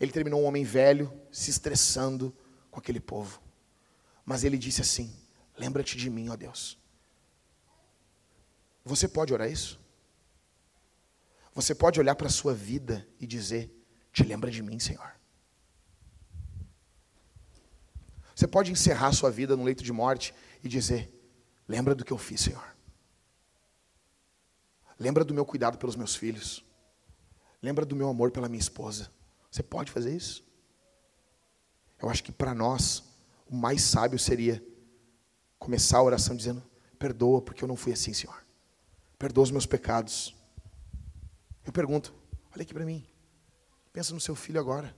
Ele terminou um homem velho, se estressando com aquele povo. Mas ele disse assim: Lembra-te de mim, ó Deus. Você pode orar isso? Você pode olhar para a sua vida e dizer: Te lembra de mim, Senhor. Você pode encerrar sua vida no leito de morte e dizer: Lembra do que eu fiz, Senhor. Lembra do meu cuidado pelos meus filhos. Lembra do meu amor pela minha esposa. Você pode fazer isso? Eu acho que para nós, o mais sábio seria começar a oração dizendo: Perdoa, porque eu não fui assim, Senhor. Perdoa os meus pecados. Eu pergunto: Olha aqui para mim. Pensa no seu filho agora.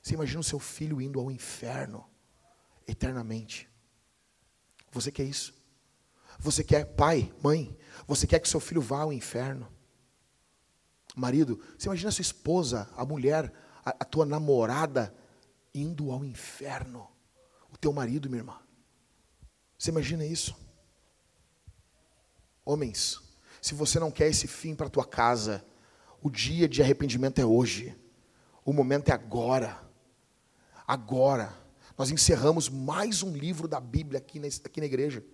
Você imagina o seu filho indo ao inferno eternamente. Você quer isso? Você quer, pai, mãe, você quer que seu filho vá ao inferno? Marido, você imagina a sua esposa, a mulher, a, a tua namorada indo ao inferno? O teu marido, minha irmã. Você imagina isso? Homens, se você não quer esse fim para a tua casa, o dia de arrependimento é hoje. O momento é agora. Agora. Nós encerramos mais um livro da Bíblia aqui na, aqui na igreja.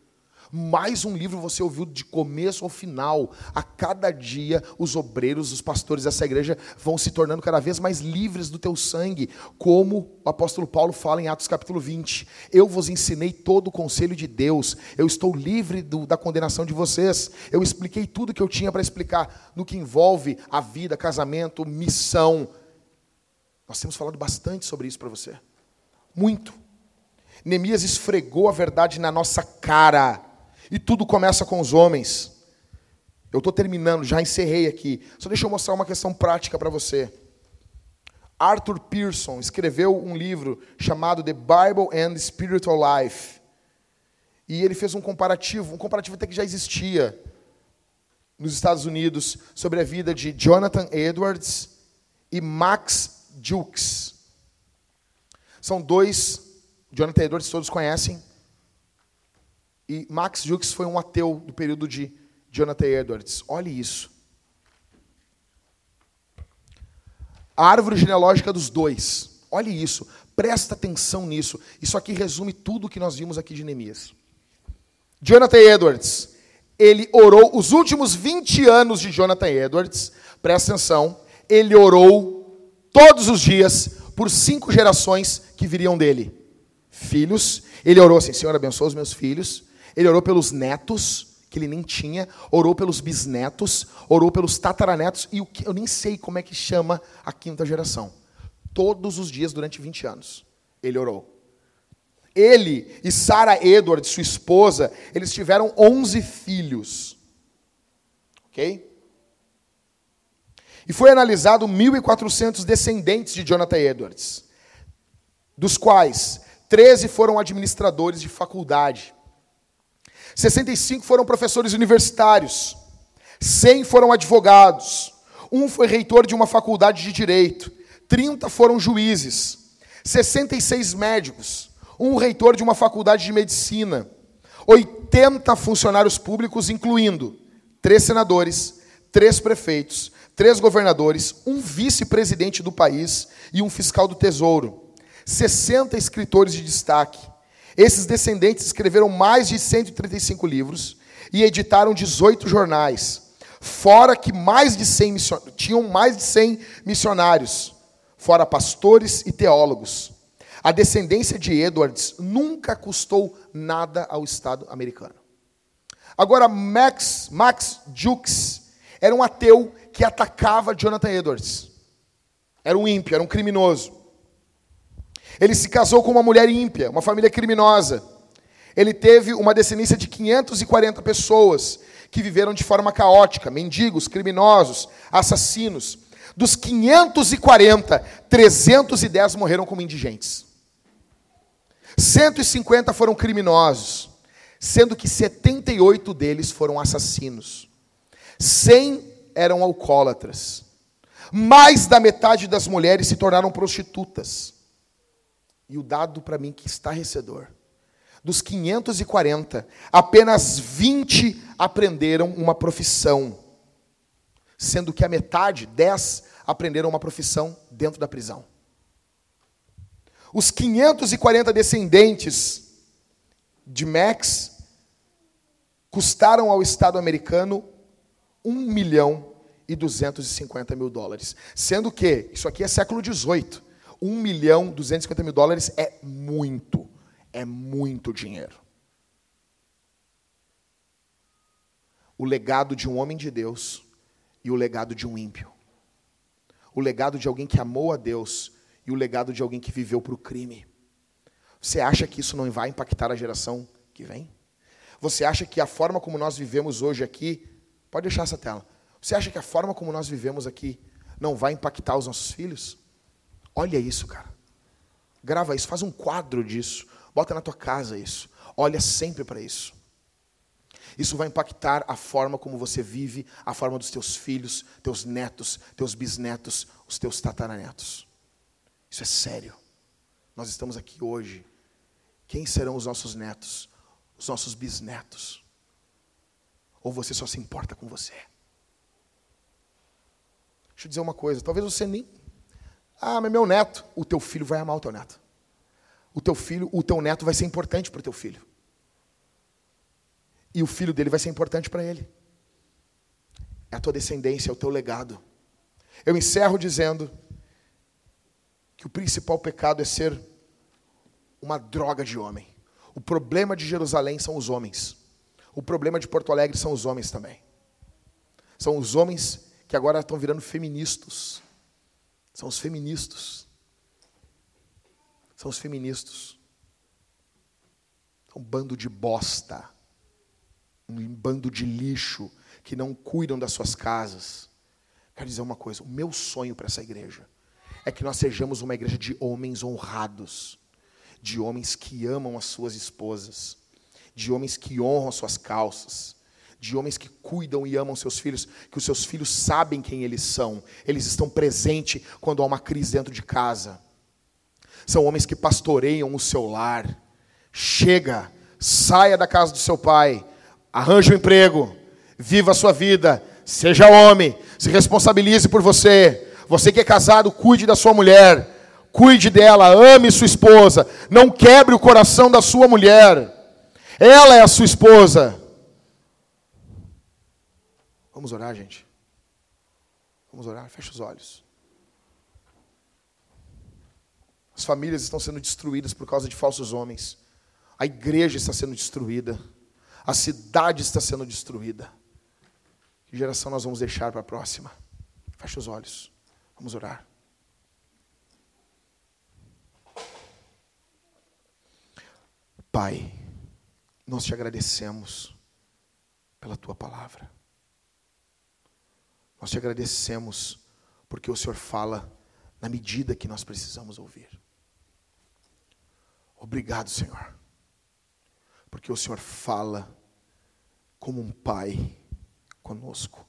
Mais um livro você ouviu de começo ao final. A cada dia, os obreiros, os pastores dessa igreja vão se tornando cada vez mais livres do teu sangue, como o apóstolo Paulo fala em Atos capítulo 20. Eu vos ensinei todo o conselho de Deus, eu estou livre do, da condenação de vocês. Eu expliquei tudo que eu tinha para explicar no que envolve a vida, casamento, missão. Nós temos falado bastante sobre isso para você. Muito. Neemias esfregou a verdade na nossa cara. E tudo começa com os homens. Eu estou terminando, já encerrei aqui. Só deixa eu mostrar uma questão prática para você. Arthur Pearson escreveu um livro chamado The Bible and Spiritual Life. E ele fez um comparativo, um comparativo até que já existia nos Estados Unidos, sobre a vida de Jonathan Edwards e Max Jukes. São dois, Jonathan Edwards todos conhecem. E Max Jukes foi um ateu do período de Jonathan Edwards. Olhe isso. A árvore genealógica dos dois. Olhe isso. Presta atenção nisso. Isso aqui resume tudo o que nós vimos aqui de Neemias. Jonathan Edwards, ele orou os últimos 20 anos de Jonathan Edwards, presta atenção, ele orou todos os dias por cinco gerações que viriam dele. Filhos, ele orou assim: Senhor, abençoa os meus filhos. Ele orou pelos netos, que ele nem tinha, orou pelos bisnetos, orou pelos tataranetos, e o que, eu nem sei como é que chama a quinta geração. Todos os dias durante 20 anos, ele orou. Ele e Sarah Edward, sua esposa, eles tiveram 11 filhos. Ok? E foi analisado 1.400 descendentes de Jonathan Edwards, dos quais 13 foram administradores de faculdade, 65 foram professores universitários, 100 foram advogados, um foi reitor de uma faculdade de direito, 30 foram juízes, 66 médicos, um reitor de uma faculdade de medicina, 80 funcionários públicos, incluindo três senadores, três prefeitos, três governadores, um vice-presidente do país e um fiscal do tesouro, 60 escritores de destaque. Esses descendentes escreveram mais de 135 livros e editaram 18 jornais, fora que mais de 100 tinham mais de 100 missionários, fora pastores e teólogos. A descendência de Edwards nunca custou nada ao Estado americano. Agora, Max, Max Jukes era um ateu que atacava Jonathan Edwards. Era um ímpio, era um criminoso. Ele se casou com uma mulher ímpia, uma família criminosa. Ele teve uma descendência de 540 pessoas que viveram de forma caótica, mendigos, criminosos, assassinos. Dos 540, 310 morreram como indigentes. 150 foram criminosos, sendo que 78 deles foram assassinos. 100 eram alcoólatras. Mais da metade das mulheres se tornaram prostitutas. E o dado para mim que estarrecedor. Dos 540, apenas 20 aprenderam uma profissão. Sendo que a metade, 10, aprenderam uma profissão dentro da prisão. Os 540 descendentes de Max custaram ao Estado americano 1 milhão e 250 mil dólares. Sendo que, isso aqui é século XVIII, 1 milhão e 250 mil dólares é muito, é muito dinheiro. O legado de um homem de Deus e o legado de um ímpio. O legado de alguém que amou a Deus e o legado de alguém que viveu para o crime. Você acha que isso não vai impactar a geração que vem? Você acha que a forma como nós vivemos hoje aqui, pode deixar essa tela. Você acha que a forma como nós vivemos aqui não vai impactar os nossos filhos? Olha isso, cara. Grava isso, faz um quadro disso, bota na tua casa isso. Olha sempre para isso. Isso vai impactar a forma como você vive, a forma dos teus filhos, teus netos, teus bisnetos, os teus tataranetos. Isso é sério. Nós estamos aqui hoje. Quem serão os nossos netos? Os nossos bisnetos? Ou você só se importa com você? Deixa eu dizer uma coisa. Talvez você nem. Ah, mas meu neto. O teu filho vai amar o teu neto. O teu filho, o teu neto vai ser importante para o teu filho. E o filho dele vai ser importante para ele. É a tua descendência, é o teu legado. Eu encerro dizendo que o principal pecado é ser uma droga de homem. O problema de Jerusalém são os homens. O problema de Porto Alegre são os homens também. São os homens que agora estão virando feministas. São os feministas. São os feministas. Um bando de bosta. Um bando de lixo que não cuidam das suas casas. Quero dizer uma coisa: o meu sonho para essa igreja é que nós sejamos uma igreja de homens honrados, de homens que amam as suas esposas, de homens que honram as suas calças, de homens que cuidam e amam seus filhos, que os seus filhos sabem quem eles são, eles estão presentes quando há uma crise dentro de casa. São homens que pastoreiam o seu lar. Chega, saia da casa do seu pai, arranje um emprego, viva a sua vida, seja homem, se responsabilize por você, você que é casado, cuide da sua mulher. Cuide dela, ame sua esposa. Não quebre o coração da sua mulher. Ela é a sua esposa. Vamos orar, gente. Vamos orar, fecha os olhos. As famílias estão sendo destruídas por causa de falsos homens. A igreja está sendo destruída. A cidade está sendo destruída. Que geração nós vamos deixar para a próxima? Fecha os olhos. Vamos orar. Pai, nós te agradecemos pela tua palavra. Nós te agradecemos porque o Senhor fala na medida que nós precisamos ouvir. Obrigado, Senhor, porque o Senhor fala como um pai conosco.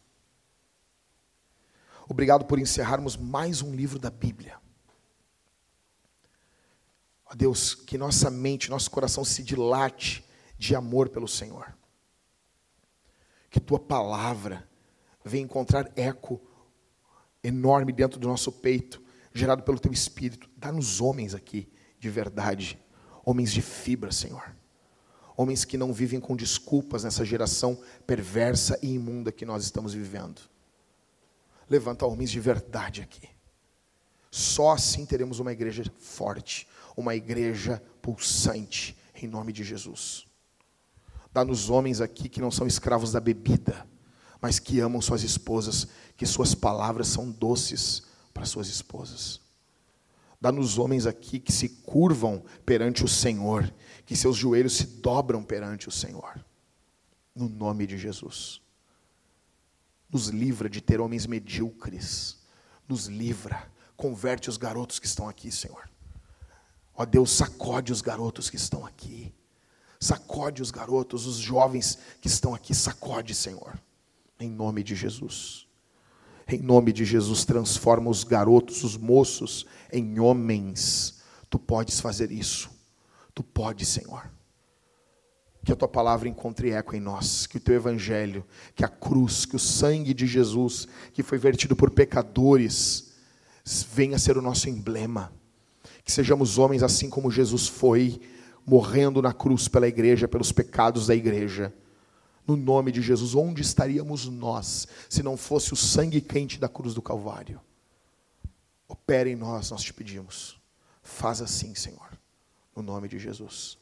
Obrigado por encerrarmos mais um livro da Bíblia. Ó Deus, que nossa mente, nosso coração se dilate de amor pelo Senhor. Que tua palavra venha encontrar eco enorme dentro do nosso peito, gerado pelo teu espírito. Dá-nos homens aqui de verdade, homens de fibra, Senhor. Homens que não vivem com desculpas nessa geração perversa e imunda que nós estamos vivendo. Levanta homens de verdade aqui. Só assim teremos uma igreja forte, uma igreja pulsante, em nome de Jesus. Dá-nos homens aqui que não são escravos da bebida, mas que amam suas esposas, que suas palavras são doces para suas esposas. Dá-nos homens aqui que se curvam perante o Senhor, que seus joelhos se dobram perante o Senhor. No nome de Jesus. Nos livra de ter homens medíocres. Nos livra. Converte os garotos que estão aqui, Senhor. Ó Deus, sacode os garotos que estão aqui. Sacode os garotos, os jovens que estão aqui. Sacode, Senhor. Em nome de Jesus. Em nome de Jesus, transforma os garotos, os moços, em homens. Tu podes fazer isso. Tu podes, Senhor. Que a tua palavra encontre eco em nós, que o teu evangelho, que a cruz, que o sangue de Jesus, que foi vertido por pecadores, venha ser o nosso emblema que sejamos homens assim como Jesus foi, morrendo na cruz pela igreja, pelos pecados da igreja. No nome de Jesus, onde estaríamos nós se não fosse o sangue quente da cruz do Calvário? Opera em nós, nós te pedimos. Faz assim, Senhor, no nome de Jesus.